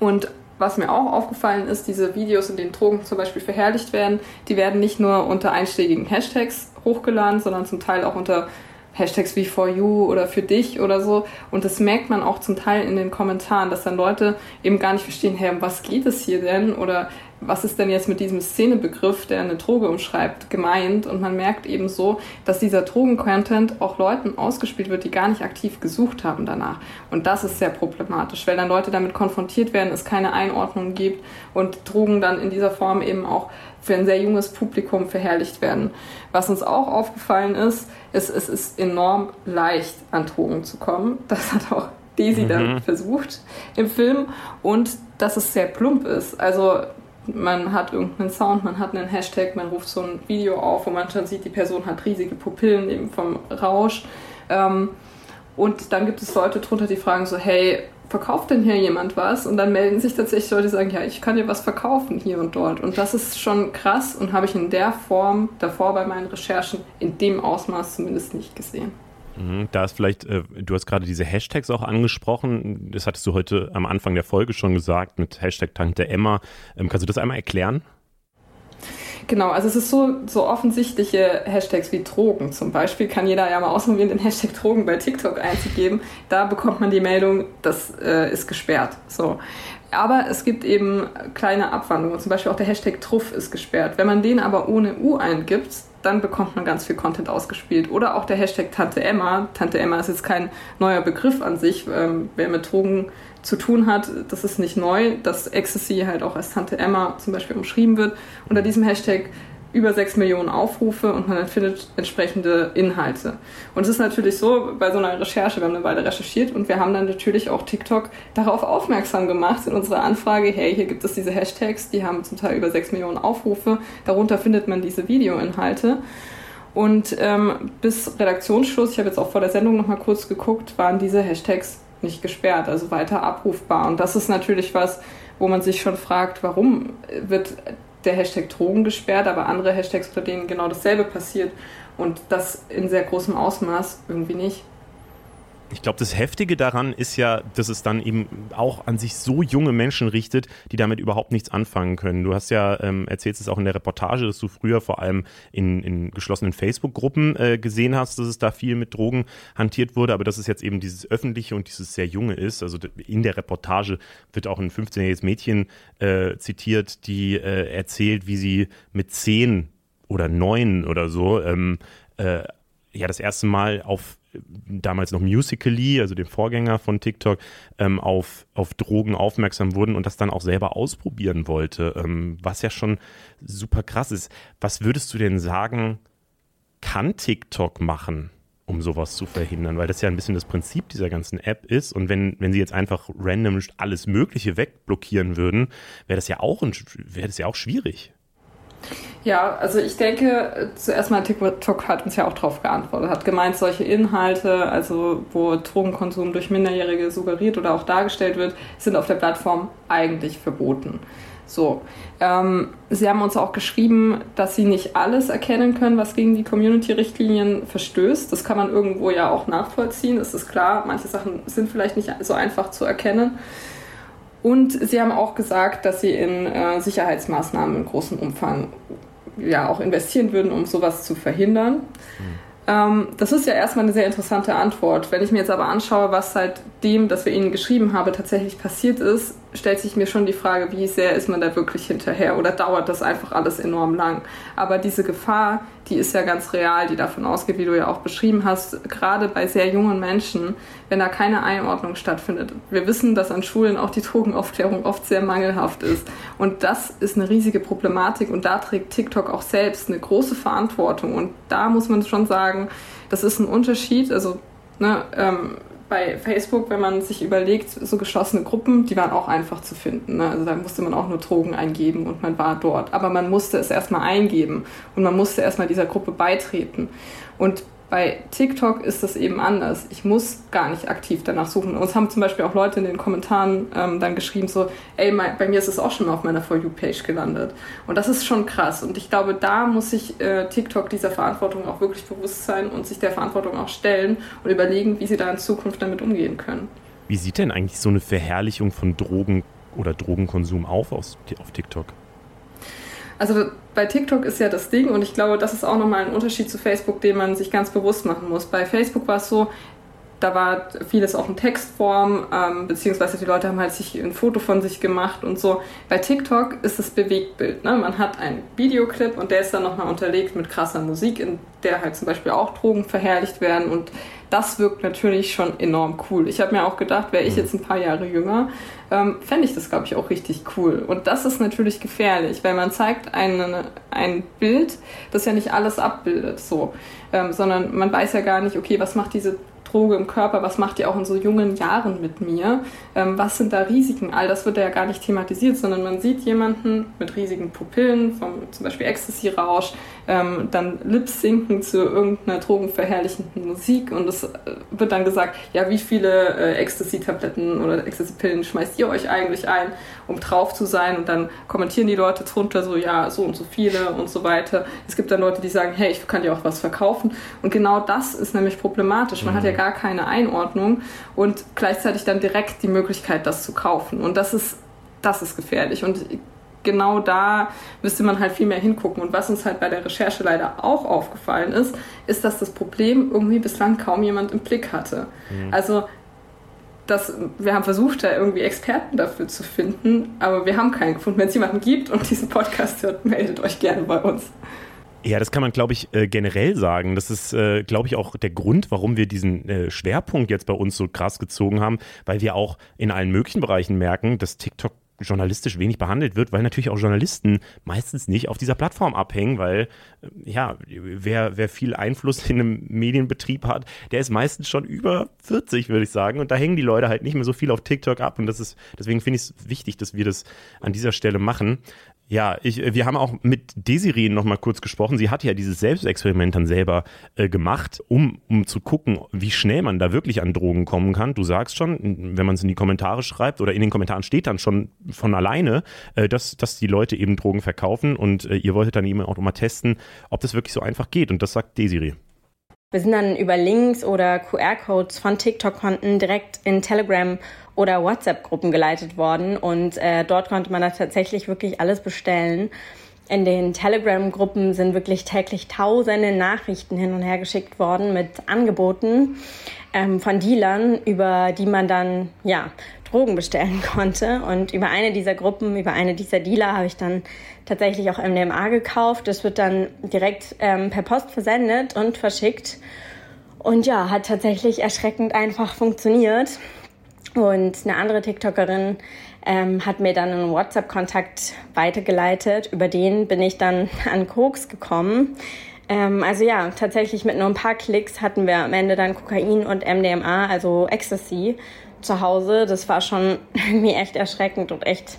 Und was mir auch aufgefallen ist, diese Videos, in denen Drogen zum Beispiel verherrlicht werden, die werden nicht nur unter einschlägigen Hashtags hochgeladen, sondern zum Teil auch unter Hashtags wie for you oder für dich oder so. Und das merkt man auch zum Teil in den Kommentaren, dass dann Leute eben gar nicht verstehen, hey, was geht es hier denn? Oder was ist denn jetzt mit diesem Szenebegriff, der eine Droge umschreibt, gemeint? Und man merkt eben so, dass dieser Drogen-Content auch Leuten ausgespielt wird, die gar nicht aktiv gesucht haben danach. Und das ist sehr problematisch, weil dann Leute damit konfrontiert werden, es keine Einordnung gibt und Drogen dann in dieser Form eben auch für ein sehr junges Publikum verherrlicht werden. Was uns auch aufgefallen ist, ist, es ist enorm leicht, an Drogen zu kommen. Das hat auch Daisy mhm. dann versucht im Film und dass es sehr plump ist. Also man hat irgendeinen Sound, man hat einen Hashtag, man ruft so ein Video auf, wo man schon sieht, die Person hat riesige Pupillen eben vom Rausch. Ähm, und dann gibt es Leute drunter, die fragen so, hey, verkauft denn hier jemand was? Und dann melden sich tatsächlich Leute, die sagen, ja, ich kann dir was verkaufen hier und dort. Und das ist schon krass und habe ich in der Form davor bei meinen Recherchen in dem Ausmaß zumindest nicht gesehen. Mhm, da ist vielleicht, äh, du hast gerade diese Hashtags auch angesprochen. Das hattest du heute am Anfang der Folge schon gesagt mit Hashtag Tante Emma. Ähm, kannst du das einmal erklären? Genau, also es ist so, so offensichtliche Hashtags wie Drogen. Zum Beispiel kann jeder ja mal ausprobieren, den Hashtag Drogen bei TikTok einzugeben. Da bekommt man die Meldung, das äh, ist gesperrt. So. Aber es gibt eben kleine Abwandlungen. Zum Beispiel auch der Hashtag Truff ist gesperrt. Wenn man den aber ohne U eingibt, dann bekommt man ganz viel Content ausgespielt. Oder auch der Hashtag Tante Emma. Tante Emma ist jetzt kein neuer Begriff an sich. Ähm, wer mit Drogen zu tun hat, das ist nicht neu, dass Ecstasy halt auch als Tante Emma zum Beispiel umschrieben wird. Unter diesem Hashtag über 6 Millionen Aufrufe und man findet entsprechende Inhalte. Und es ist natürlich so, bei so einer Recherche, wir haben eine Weile recherchiert und wir haben dann natürlich auch TikTok darauf aufmerksam gemacht in unserer Anfrage, hey, hier gibt es diese Hashtags, die haben zum Teil über 6 Millionen Aufrufe, darunter findet man diese Videoinhalte. Und ähm, bis Redaktionsschluss, ich habe jetzt auch vor der Sendung nochmal kurz geguckt, waren diese Hashtags nicht gesperrt, also weiter abrufbar. Und das ist natürlich was, wo man sich schon fragt, warum wird der Hashtag Drogen gesperrt, aber andere Hashtags, unter denen genau dasselbe passiert. Und das in sehr großem Ausmaß irgendwie nicht. Ich glaube, das Heftige daran ist ja, dass es dann eben auch an sich so junge Menschen richtet, die damit überhaupt nichts anfangen können. Du hast ja, ähm, erzählst es auch in der Reportage, dass du früher vor allem in, in geschlossenen Facebook-Gruppen äh, gesehen hast, dass es da viel mit Drogen hantiert wurde, aber dass es jetzt eben dieses Öffentliche und dieses sehr Junge ist. Also in der Reportage wird auch ein 15-jähriges Mädchen äh, zitiert, die äh, erzählt, wie sie mit zehn oder neun oder so ähm, äh, ja das erste Mal auf damals noch Musically, also dem Vorgänger von TikTok, ähm, auf, auf Drogen aufmerksam wurden und das dann auch selber ausprobieren wollte, ähm, was ja schon super krass ist. Was würdest du denn sagen, kann TikTok machen? um sowas zu verhindern, weil das ja ein bisschen das Prinzip dieser ganzen App ist. Und wenn, wenn sie jetzt einfach random alles Mögliche wegblockieren würden, wäre das ja auch wäre das ja auch schwierig. Ja, also ich denke, zuerst mal TikTok hat uns ja auch darauf geantwortet, hat gemeint, solche Inhalte, also wo Drogenkonsum durch Minderjährige suggeriert oder auch dargestellt wird, sind auf der Plattform eigentlich verboten. So, ähm, sie haben uns auch geschrieben, dass sie nicht alles erkennen können, was gegen die Community-Richtlinien verstößt. Das kann man irgendwo ja auch nachvollziehen, das ist klar. Manche Sachen sind vielleicht nicht so einfach zu erkennen. Und sie haben auch gesagt, dass sie in äh, Sicherheitsmaßnahmen in großem Umfang ja auch investieren würden, um sowas zu verhindern. Mhm. Ähm, das ist ja erstmal eine sehr interessante Antwort. Wenn ich mir jetzt aber anschaue, was seitdem, dass wir Ihnen geschrieben haben, tatsächlich passiert ist, stellt sich mir schon die Frage, wie sehr ist man da wirklich hinterher oder dauert das einfach alles enorm lang. Aber diese Gefahr, die ist ja ganz real, die davon ausgeht, wie du ja auch beschrieben hast, gerade bei sehr jungen Menschen, wenn da keine Einordnung stattfindet. Wir wissen, dass an Schulen auch die Drogenaufklärung oft sehr mangelhaft ist. Und das ist eine riesige Problematik und da trägt TikTok auch selbst eine große Verantwortung. Und da muss man schon sagen, das ist ein Unterschied. Also ne, ähm, bei Facebook, wenn man sich überlegt, so geschlossene Gruppen, die waren auch einfach zu finden. Ne? Also da musste man auch nur Drogen eingeben und man war dort. Aber man musste es erstmal eingeben und man musste erstmal dieser Gruppe beitreten. Und bei TikTok ist das eben anders. Ich muss gar nicht aktiv danach suchen. Uns haben zum Beispiel auch Leute in den Kommentaren ähm, dann geschrieben, so, ey, mein, bei mir ist es auch schon mal auf meiner For You-Page gelandet. Und das ist schon krass. Und ich glaube, da muss sich äh, TikTok dieser Verantwortung auch wirklich bewusst sein und sich der Verantwortung auch stellen und überlegen, wie sie da in Zukunft damit umgehen können. Wie sieht denn eigentlich so eine Verherrlichung von Drogen oder Drogenkonsum auf, auf TikTok? Also bei TikTok ist ja das Ding und ich glaube, das ist auch nochmal ein Unterschied zu Facebook, den man sich ganz bewusst machen muss. Bei Facebook war es so, da war vieles auch in Textform, ähm, beziehungsweise die Leute haben halt sich ein Foto von sich gemacht und so. Bei TikTok ist es Bewegtbild. Ne? Man hat einen Videoclip und der ist dann nochmal unterlegt mit krasser Musik, in der halt zum Beispiel auch Drogen verherrlicht werden und das wirkt natürlich schon enorm cool. Ich habe mir auch gedacht, wäre ich mhm. jetzt ein paar Jahre jünger, ähm, fände ich das, glaube ich, auch richtig cool. Und das ist natürlich gefährlich, weil man zeigt eine, ein Bild, das ja nicht alles abbildet, so, ähm, sondern man weiß ja gar nicht, okay, was macht diese Droge im Körper, was macht die auch in so jungen Jahren mit mir, ähm, was sind da Risiken, all das wird ja gar nicht thematisiert, sondern man sieht jemanden mit riesigen Pupillen, vom zum Beispiel Ecstasy-Rausch, ähm, dann Lip-Sinken zu irgendeiner drogenverherrlichenden Musik und es äh, wird dann gesagt, ja, wie viele äh, Ecstasy-Tabletten oder Ecstasy-Pillen schmeißt ihr euch eigentlich ein, um drauf zu sein und dann kommentieren die Leute drunter so, ja, so und so viele und so weiter. Es gibt dann Leute, die sagen, hey, ich kann dir auch was verkaufen und genau das ist nämlich problematisch. Man mhm. hat ja gar keine Einordnung und gleichzeitig dann direkt die Möglichkeit, das zu kaufen und das ist das ist gefährlich und genau da müsste man halt viel mehr hingucken. Und was uns halt bei der Recherche leider auch aufgefallen ist, ist, dass das Problem irgendwie bislang kaum jemand im Blick hatte. Mhm. Also das, wir haben versucht, da irgendwie Experten dafür zu finden, aber wir haben keinen gefunden. Wenn es jemanden gibt und diesen Podcast hört, meldet euch gerne bei uns. Ja, das kann man, glaube ich, äh, generell sagen. Das ist, äh, glaube ich, auch der Grund, warum wir diesen äh, Schwerpunkt jetzt bei uns so krass gezogen haben, weil wir auch in allen möglichen Bereichen merken, dass TikTok journalistisch wenig behandelt wird, weil natürlich auch Journalisten meistens nicht auf dieser Plattform abhängen, weil ja, wer, wer viel Einfluss in einem Medienbetrieb hat, der ist meistens schon über 40, würde ich sagen. Und da hängen die Leute halt nicht mehr so viel auf TikTok ab. Und das ist, deswegen finde ich es wichtig, dass wir das an dieser Stelle machen. Ja, ich, äh, wir haben auch mit Desiree noch mal kurz gesprochen. Sie hat ja dieses Selbstexperiment dann selber äh, gemacht, um, um zu gucken, wie schnell man da wirklich an Drogen kommen kann. Du sagst schon, wenn man es in die Kommentare schreibt oder in den Kommentaren steht dann schon von alleine, äh, dass, dass die Leute eben Drogen verkaufen und äh, ihr wolltet dann eben auch mal testen, ob das wirklich so einfach geht. Und das sagt Desiree. Wir sind dann über Links oder QR-Codes von TikTok-Konten direkt in Telegram oder WhatsApp-Gruppen geleitet worden und äh, dort konnte man da tatsächlich wirklich alles bestellen. In den Telegram-Gruppen sind wirklich täglich tausende Nachrichten hin und her geschickt worden mit Angeboten ähm, von Dealern, über die man dann ja Drogen bestellen konnte. Und über eine dieser Gruppen, über eine dieser Dealer habe ich dann tatsächlich auch MDMA gekauft. Das wird dann direkt ähm, per Post versendet und verschickt. Und ja, hat tatsächlich erschreckend einfach funktioniert. Und eine andere TikTokerin ähm, hat mir dann einen WhatsApp-Kontakt weitergeleitet. Über den bin ich dann an Koks gekommen. Ähm, also ja, tatsächlich mit nur ein paar Klicks hatten wir am Ende dann Kokain und MDMA, also Ecstasy, zu Hause. Das war schon irgendwie echt erschreckend und echt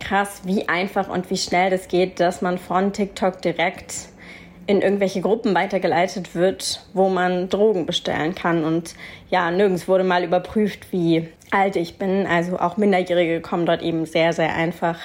krass, wie einfach und wie schnell das geht, dass man von TikTok direkt in irgendwelche Gruppen weitergeleitet wird, wo man Drogen bestellen kann. Und ja, nirgends wurde mal überprüft, wie alt ich bin. Also auch Minderjährige kommen dort eben sehr, sehr einfach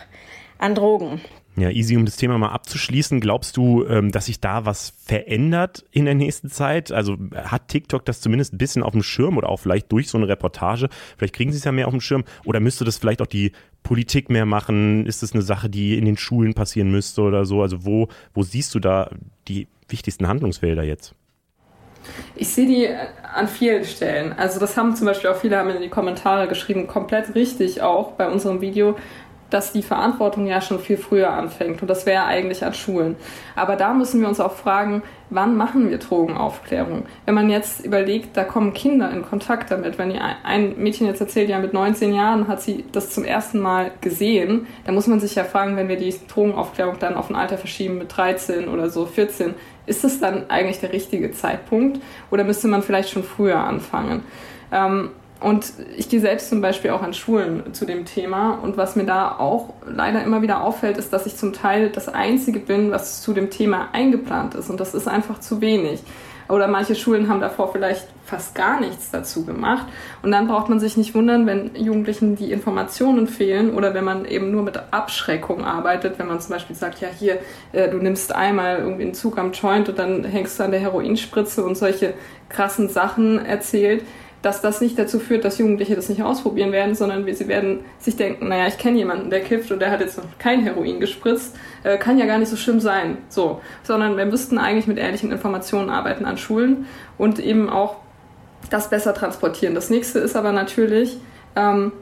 an Drogen. Ja, easy, um das Thema mal abzuschließen. Glaubst du, ähm, dass sich da was verändert in der nächsten Zeit? Also hat TikTok das zumindest ein bisschen auf dem Schirm oder auch vielleicht durch so eine Reportage? Vielleicht kriegen sie es ja mehr auf dem Schirm. Oder müsste das vielleicht auch die Politik mehr machen? Ist das eine Sache, die in den Schulen passieren müsste oder so? Also wo, wo siehst du da die wichtigsten Handlungsfelder jetzt? Ich sehe die an vielen Stellen. Also das haben zum Beispiel auch viele haben in die Kommentare geschrieben, komplett richtig auch bei unserem Video dass die Verantwortung ja schon viel früher anfängt und das wäre eigentlich an Schulen. Aber da müssen wir uns auch fragen, wann machen wir Drogenaufklärung? Wenn man jetzt überlegt, da kommen Kinder in Kontakt damit. Wenn ein Mädchen jetzt erzählt, ja mit 19 Jahren hat sie das zum ersten Mal gesehen, dann muss man sich ja fragen, wenn wir die Drogenaufklärung dann auf ein Alter verschieben mit 13 oder so 14, ist das dann eigentlich der richtige Zeitpunkt oder müsste man vielleicht schon früher anfangen? Ähm, und ich gehe selbst zum Beispiel auch an Schulen zu dem Thema. Und was mir da auch leider immer wieder auffällt, ist, dass ich zum Teil das Einzige bin, was zu dem Thema eingeplant ist. Und das ist einfach zu wenig. Oder manche Schulen haben davor vielleicht fast gar nichts dazu gemacht. Und dann braucht man sich nicht wundern, wenn Jugendlichen die Informationen fehlen oder wenn man eben nur mit Abschreckung arbeitet. Wenn man zum Beispiel sagt, ja hier, äh, du nimmst einmal irgendwie einen Zug am Joint und dann hängst du an der Heroinspritze und solche krassen Sachen erzählt dass das nicht dazu führt, dass Jugendliche das nicht ausprobieren werden, sondern sie werden sich denken, naja, ich kenne jemanden, der kifft und der hat jetzt noch kein Heroin gespritzt, äh, kann ja gar nicht so schlimm sein. So, sondern wir müssten eigentlich mit ehrlichen Informationen arbeiten an Schulen und eben auch das besser transportieren. Das nächste ist aber natürlich, ähm,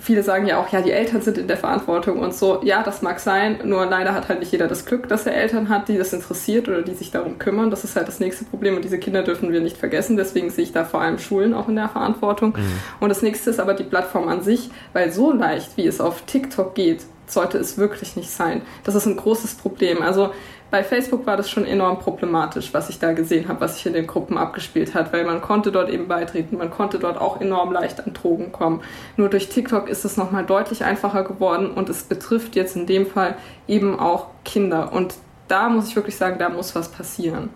viele sagen ja auch, ja, die Eltern sind in der Verantwortung und so. Ja, das mag sein, nur leider hat halt nicht jeder das Glück, dass er Eltern hat, die das interessiert oder die sich darum kümmern. Das ist halt das nächste Problem und diese Kinder dürfen wir nicht vergessen. Deswegen sehe ich da vor allem Schulen auch in der Verantwortung. Mhm. Und das nächste ist aber die Plattform an sich, weil so leicht, wie es auf TikTok geht, sollte es wirklich nicht sein. Das ist ein großes Problem. Also bei Facebook war das schon enorm problematisch, was ich da gesehen habe, was sich in den Gruppen abgespielt hat, weil man konnte dort eben beitreten, man konnte dort auch enorm leicht an Drogen kommen. Nur durch TikTok ist es nochmal deutlich einfacher geworden und es betrifft jetzt in dem Fall eben auch Kinder. Und da muss ich wirklich sagen, da muss was passieren.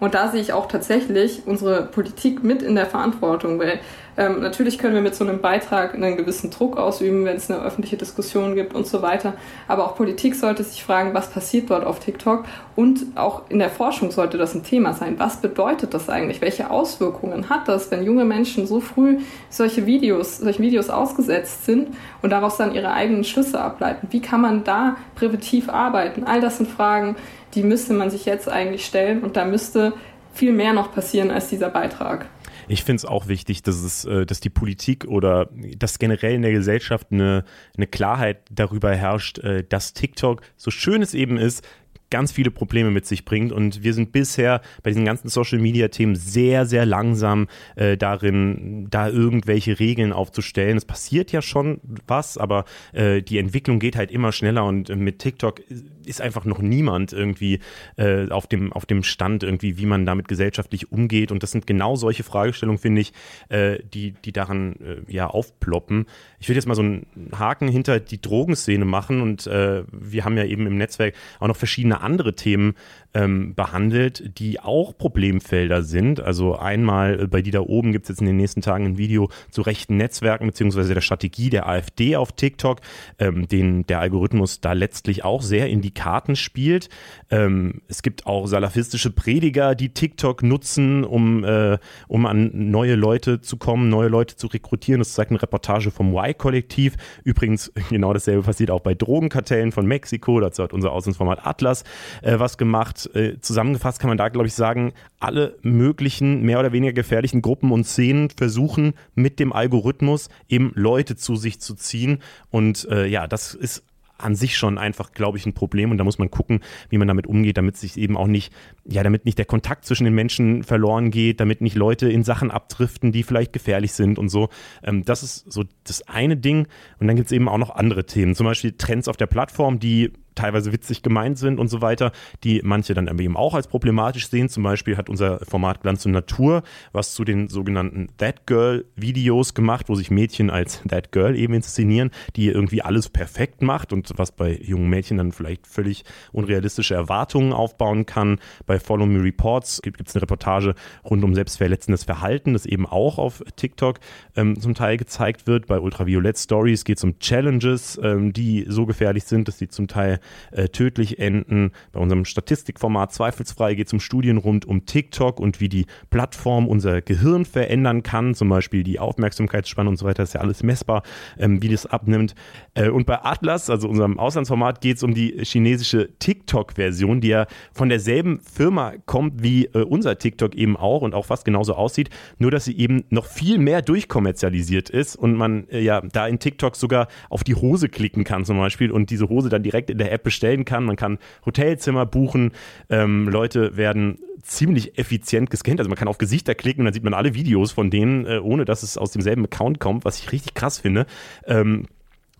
Und da sehe ich auch tatsächlich unsere Politik mit in der Verantwortung, weil ähm, natürlich können wir mit so einem Beitrag einen gewissen Druck ausüben, wenn es eine öffentliche Diskussion gibt und so weiter. Aber auch Politik sollte sich fragen, was passiert dort auf TikTok und auch in der Forschung sollte das ein Thema sein. Was bedeutet das eigentlich? Welche Auswirkungen hat das, wenn junge Menschen so früh solche Videos, solche Videos ausgesetzt sind und daraus dann ihre eigenen Schlüsse ableiten? Wie kann man da präventiv arbeiten? All das sind Fragen, die müsste man sich jetzt eigentlich stellen und da müsste viel mehr noch passieren als dieser Beitrag. Ich finde es auch wichtig, dass es, äh, dass die Politik oder dass generell in der Gesellschaft eine, eine Klarheit darüber herrscht, äh, dass TikTok, so schön es eben ist, ganz viele Probleme mit sich bringt. Und wir sind bisher bei diesen ganzen Social-Media-Themen sehr, sehr langsam äh, darin, da irgendwelche Regeln aufzustellen. Es passiert ja schon was, aber äh, die Entwicklung geht halt immer schneller und äh, mit TikTok ist einfach noch niemand irgendwie äh, auf, dem, auf dem Stand, irgendwie, wie man damit gesellschaftlich umgeht. Und das sind genau solche Fragestellungen, finde ich, äh, die, die daran äh, ja aufploppen. Ich will jetzt mal so einen Haken hinter die Drogenszene machen und äh, wir haben ja eben im Netzwerk auch noch verschiedene andere Themen ähm, behandelt, die auch Problemfelder sind. Also einmal äh, bei die da oben gibt es jetzt in den nächsten Tagen ein Video zu rechten Netzwerken beziehungsweise der Strategie der AfD auf TikTok, ähm, den der Algorithmus da letztlich auch sehr in die Karten spielt. Ähm, es gibt auch salafistische Prediger, die TikTok nutzen, um, äh, um an neue Leute zu kommen, neue Leute zu rekrutieren. Das zeigt eine Reportage vom Y-Kollektiv. Übrigens, genau dasselbe passiert auch bei Drogenkartellen von Mexiko. Dazu hat unser Auslandsformat Atlas äh, was gemacht. Äh, zusammengefasst kann man da, glaube ich, sagen, alle möglichen mehr oder weniger gefährlichen Gruppen und Szenen versuchen mit dem Algorithmus eben Leute zu sich zu ziehen. Und äh, ja, das ist an sich schon einfach, glaube ich, ein Problem und da muss man gucken, wie man damit umgeht, damit sich eben auch nicht, ja, damit nicht der Kontakt zwischen den Menschen verloren geht, damit nicht Leute in Sachen abdriften, die vielleicht gefährlich sind und so. Ähm, das ist so das eine Ding und dann gibt es eben auch noch andere Themen, zum Beispiel Trends auf der Plattform, die teilweise witzig gemeint sind und so weiter, die manche dann eben auch als problematisch sehen. Zum Beispiel hat unser Format Glanz und Natur was zu den sogenannten That Girl Videos gemacht, wo sich Mädchen als That Girl eben inszenieren, die irgendwie alles perfekt macht und was bei jungen Mädchen dann vielleicht völlig unrealistische Erwartungen aufbauen kann. Bei Follow Me Reports gibt es eine Reportage rund um selbstverletzendes Verhalten, das eben auch auf TikTok ähm, zum Teil gezeigt wird. Bei Ultraviolett Stories geht es um Challenges, ähm, die so gefährlich sind, dass sie zum Teil äh, tödlich enden. Bei unserem Statistikformat Zweifelsfrei geht es um Studien rund um TikTok und wie die Plattform unser Gehirn verändern kann, zum Beispiel die Aufmerksamkeitsspanne und so weiter, ist ja alles messbar, ähm, wie das abnimmt. Äh, und bei Atlas, also unserem Auslandsformat, geht es um die chinesische TikTok-Version, die ja von derselben Firma kommt wie äh, unser TikTok eben auch und auch fast genauso aussieht, nur dass sie eben noch viel mehr durchkommerzialisiert ist und man äh, ja da in TikTok sogar auf die Hose klicken kann zum Beispiel und diese Hose dann direkt in der App bestellen kann. Man kann Hotelzimmer buchen. Ähm, Leute werden ziemlich effizient gescannt. Also man kann auf Gesichter klicken und dann sieht man alle Videos von denen, äh, ohne dass es aus demselben Account kommt, was ich richtig krass finde. Ähm,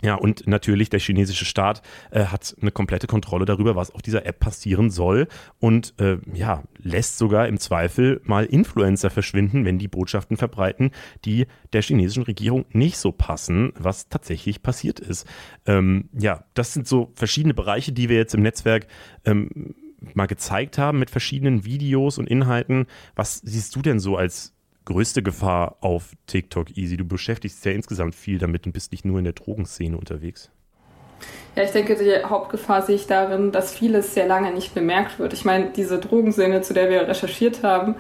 ja, und natürlich der chinesische Staat äh, hat eine komplette Kontrolle darüber, was auf dieser App passieren soll und äh, ja, lässt sogar im Zweifel mal Influencer verschwinden, wenn die Botschaften verbreiten, die der chinesischen Regierung nicht so passen, was tatsächlich passiert ist. Ähm, ja, das sind so verschiedene Bereiche, die wir jetzt im Netzwerk ähm, mal gezeigt haben mit verschiedenen Videos und Inhalten. Was siehst du denn so als größte Gefahr auf TikTok, Easy? Du beschäftigst ja insgesamt viel damit und bist nicht nur in der Drogenszene unterwegs. Ja, ich denke, die Hauptgefahr sehe ich darin, dass vieles sehr lange nicht bemerkt wird. Ich meine, diese Drogenszene, zu der wir recherchiert haben,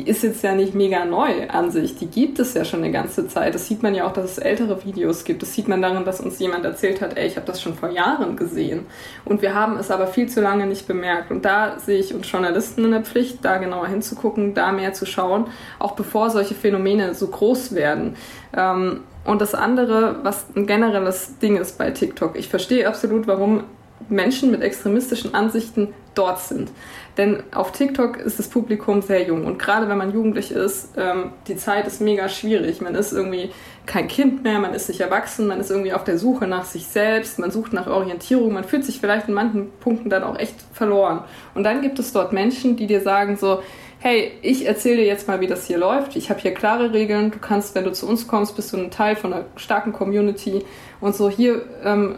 die ist jetzt ja nicht mega neu an sich. Die gibt es ja schon eine ganze Zeit. Das sieht man ja auch, dass es ältere Videos gibt. Das sieht man darin, dass uns jemand erzählt hat, ey, ich habe das schon vor Jahren gesehen. Und wir haben es aber viel zu lange nicht bemerkt. Und da sehe ich uns Journalisten in der Pflicht, da genauer hinzugucken, da mehr zu schauen, auch bevor solche Phänomene so groß werden. Ähm, und das andere, was ein generelles Ding ist bei TikTok, ich verstehe absolut, warum Menschen mit extremistischen Ansichten dort sind. Denn auf TikTok ist das Publikum sehr jung und gerade wenn man jugendlich ist, ähm, die Zeit ist mega schwierig. Man ist irgendwie kein Kind mehr, man ist nicht erwachsen, man ist irgendwie auf der Suche nach sich selbst, man sucht nach Orientierung, man fühlt sich vielleicht in manchen Punkten dann auch echt verloren. Und dann gibt es dort Menschen, die dir sagen so, hey, ich erzähle dir jetzt mal, wie das hier läuft. Ich habe hier klare Regeln. Du kannst, wenn du zu uns kommst, bist du ein Teil von einer starken Community und so. Hier ähm,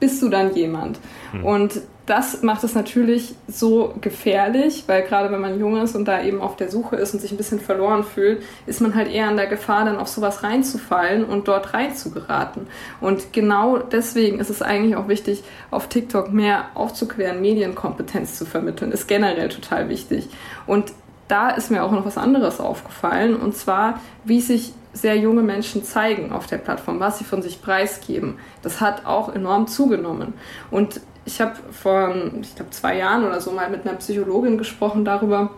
bist du dann jemand. Mhm. Und das macht es natürlich so gefährlich, weil gerade wenn man jung ist und da eben auf der Suche ist und sich ein bisschen verloren fühlt, ist man halt eher an der Gefahr, dann auf sowas reinzufallen und dort reinzugeraten. Und genau deswegen ist es eigentlich auch wichtig, auf TikTok mehr aufzuklären, Medienkompetenz zu vermitteln, ist generell total wichtig. Und da ist mir auch noch was anderes aufgefallen, und zwar, wie sich sehr junge Menschen zeigen auf der Plattform, was sie von sich preisgeben. Das hat auch enorm zugenommen. Und ich habe vor, ich glaube, zwei Jahren oder so mal mit einer Psychologin gesprochen darüber,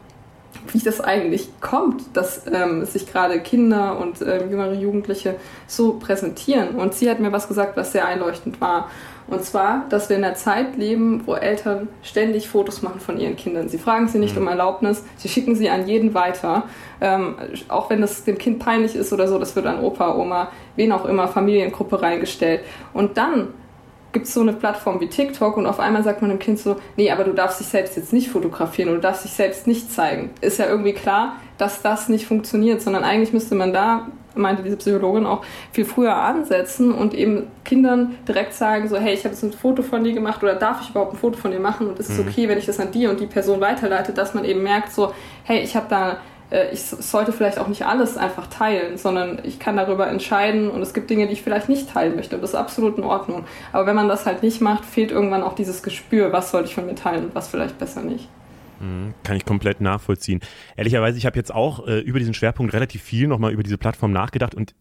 wie das eigentlich kommt, dass ähm, sich gerade Kinder und ähm, jüngere Jugendliche so präsentieren. Und sie hat mir was gesagt, was sehr einleuchtend war. Und zwar, dass wir in einer Zeit leben, wo Eltern ständig Fotos machen von ihren Kindern. Sie fragen sie nicht mhm. um Erlaubnis, sie schicken sie an jeden weiter. Ähm, auch wenn das dem Kind peinlich ist oder so, das wird an Opa, Oma, wen auch immer, Familiengruppe reingestellt. Und dann gibt es so eine Plattform wie TikTok und auf einmal sagt man dem Kind so, nee, aber du darfst dich selbst jetzt nicht fotografieren oder du darfst dich selbst nicht zeigen. Ist ja irgendwie klar, dass das nicht funktioniert, sondern eigentlich müsste man da, meinte diese Psychologin auch, viel früher ansetzen und eben Kindern direkt sagen, so, hey, ich habe jetzt ein Foto von dir gemacht oder darf ich überhaupt ein Foto von dir machen und ist es mhm. okay, wenn ich das an die und die Person weiterleite, dass man eben merkt, so, hey, ich habe da ich sollte vielleicht auch nicht alles einfach teilen, sondern ich kann darüber entscheiden und es gibt Dinge, die ich vielleicht nicht teilen möchte. Das ist absolut in Ordnung. Aber wenn man das halt nicht macht, fehlt irgendwann auch dieses Gespür, was sollte ich von mir teilen und was vielleicht besser nicht. Mhm, kann ich komplett nachvollziehen. Ehrlicherweise, ich habe jetzt auch äh, über diesen Schwerpunkt relativ viel nochmal über diese Plattform nachgedacht und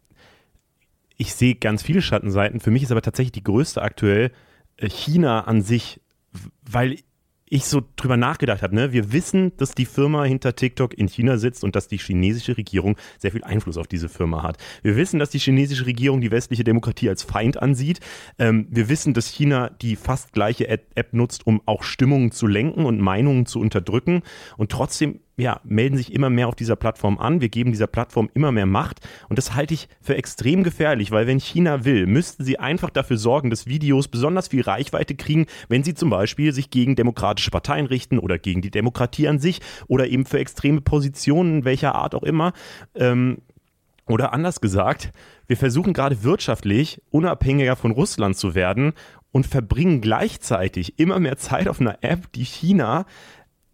ich sehe ganz viele Schattenseiten. Für mich ist aber tatsächlich die größte aktuell äh, China an sich, weil ich so drüber nachgedacht habe, ne? wir wissen, dass die Firma hinter TikTok in China sitzt und dass die chinesische Regierung sehr viel Einfluss auf diese Firma hat. Wir wissen, dass die chinesische Regierung die westliche Demokratie als Feind ansieht. Ähm, wir wissen, dass China die fast gleiche App nutzt, um auch Stimmungen zu lenken und Meinungen zu unterdrücken. Und trotzdem ja, melden sich immer mehr auf dieser Plattform an. Wir geben dieser Plattform immer mehr Macht. Und das halte ich für extrem gefährlich, weil wenn China will, müssten sie einfach dafür sorgen, dass Videos besonders viel Reichweite kriegen, wenn sie zum Beispiel sich gegen demokratische Parteien richten oder gegen die Demokratie an sich oder eben für extreme Positionen welcher Art auch immer. Ähm, oder anders gesagt, wir versuchen gerade wirtschaftlich unabhängiger von Russland zu werden und verbringen gleichzeitig immer mehr Zeit auf einer App, die China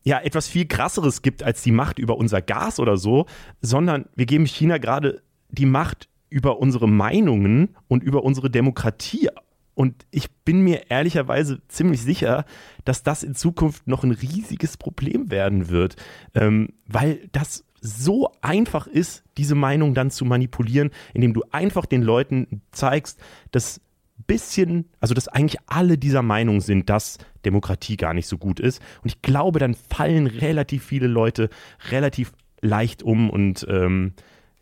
ja etwas viel krasseres gibt als die Macht über unser Gas oder so, sondern wir geben China gerade die Macht über unsere Meinungen und über unsere Demokratie. Und ich bin mir ehrlicherweise ziemlich sicher, dass das in Zukunft noch ein riesiges Problem werden wird, ähm, weil das so einfach ist, diese Meinung dann zu manipulieren, indem du einfach den Leuten zeigst, dass bisschen, also dass eigentlich alle dieser Meinung sind, dass Demokratie gar nicht so gut ist. Und ich glaube, dann fallen relativ viele Leute relativ leicht um und ähm,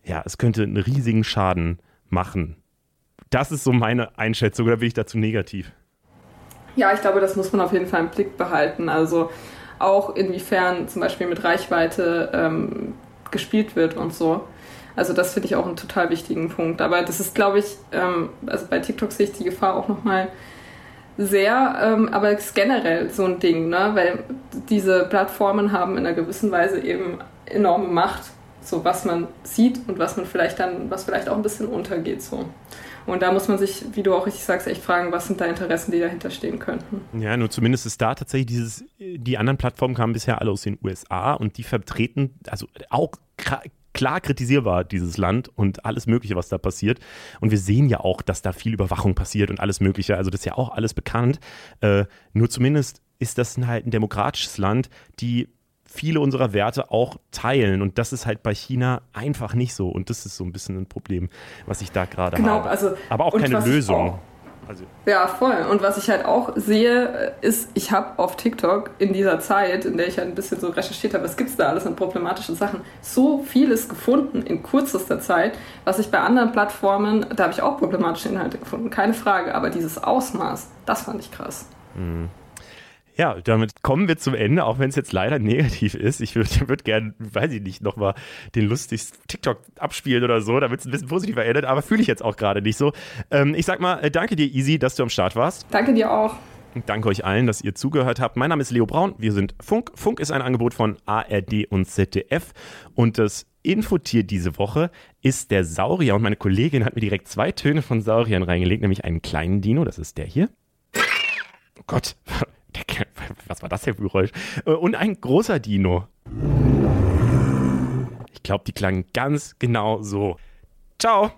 ja, es könnte einen riesigen Schaden machen. Das ist so meine Einschätzung, oder bin ich dazu negativ? Ja, ich glaube, das muss man auf jeden Fall im Blick behalten. Also auch inwiefern zum Beispiel mit Reichweite ähm, gespielt wird und so. Also das finde ich auch einen total wichtigen Punkt. Aber das ist, glaube ich, ähm, also bei TikTok sehe ich die Gefahr auch nochmal sehr, ähm, aber ist generell so ein Ding, ne? weil diese Plattformen haben in einer gewissen Weise eben enorme Macht, so was man sieht und was man vielleicht dann, was vielleicht auch ein bisschen untergeht so. Und da muss man sich, wie du auch richtig sagst, echt fragen, was sind da Interessen, die dahinter stehen könnten. Ja, nur zumindest ist da tatsächlich dieses, die anderen Plattformen kamen bisher alle aus den USA und die vertreten, also auch klar kritisierbar, dieses Land und alles Mögliche, was da passiert. Und wir sehen ja auch, dass da viel Überwachung passiert und alles Mögliche. Also das ist ja auch alles bekannt. Äh, nur zumindest ist das halt ein demokratisches Land, die viele unserer Werte auch teilen. Und das ist halt bei China einfach nicht so. Und das ist so ein bisschen ein Problem, was ich da gerade genau, habe. Also, Aber auch keine Lösung. Also ja, voll. Und was ich halt auch sehe, ist, ich habe auf TikTok in dieser Zeit, in der ich halt ein bisschen so recherchiert habe, was gibt es da alles an problematischen Sachen, so vieles gefunden in kürzester Zeit, was ich bei anderen Plattformen, da habe ich auch problematische Inhalte gefunden, keine Frage. Aber dieses Ausmaß, das fand ich krass. Mhm. Ja, damit kommen wir zum Ende, auch wenn es jetzt leider negativ ist. Ich würde würd gerne, weiß ich nicht, nochmal den lustigsten TikTok abspielen oder so, damit es ein bisschen positiver endet, aber fühle ich jetzt auch gerade nicht so. Ähm, ich sag mal, äh, danke dir, Easy, dass du am Start warst. Danke dir auch. Und danke euch allen, dass ihr zugehört habt. Mein Name ist Leo Braun, wir sind Funk. Funk ist ein Angebot von ARD und ZDF und das Infotier diese Woche ist der Saurier und meine Kollegin hat mir direkt zwei Töne von Sauriern reingelegt, nämlich einen kleinen Dino, das ist der hier. Oh Gott, was war das denn für ein Geräusch? Äh, und ein großer Dino. Ich glaube, die klangen ganz genau so. Ciao.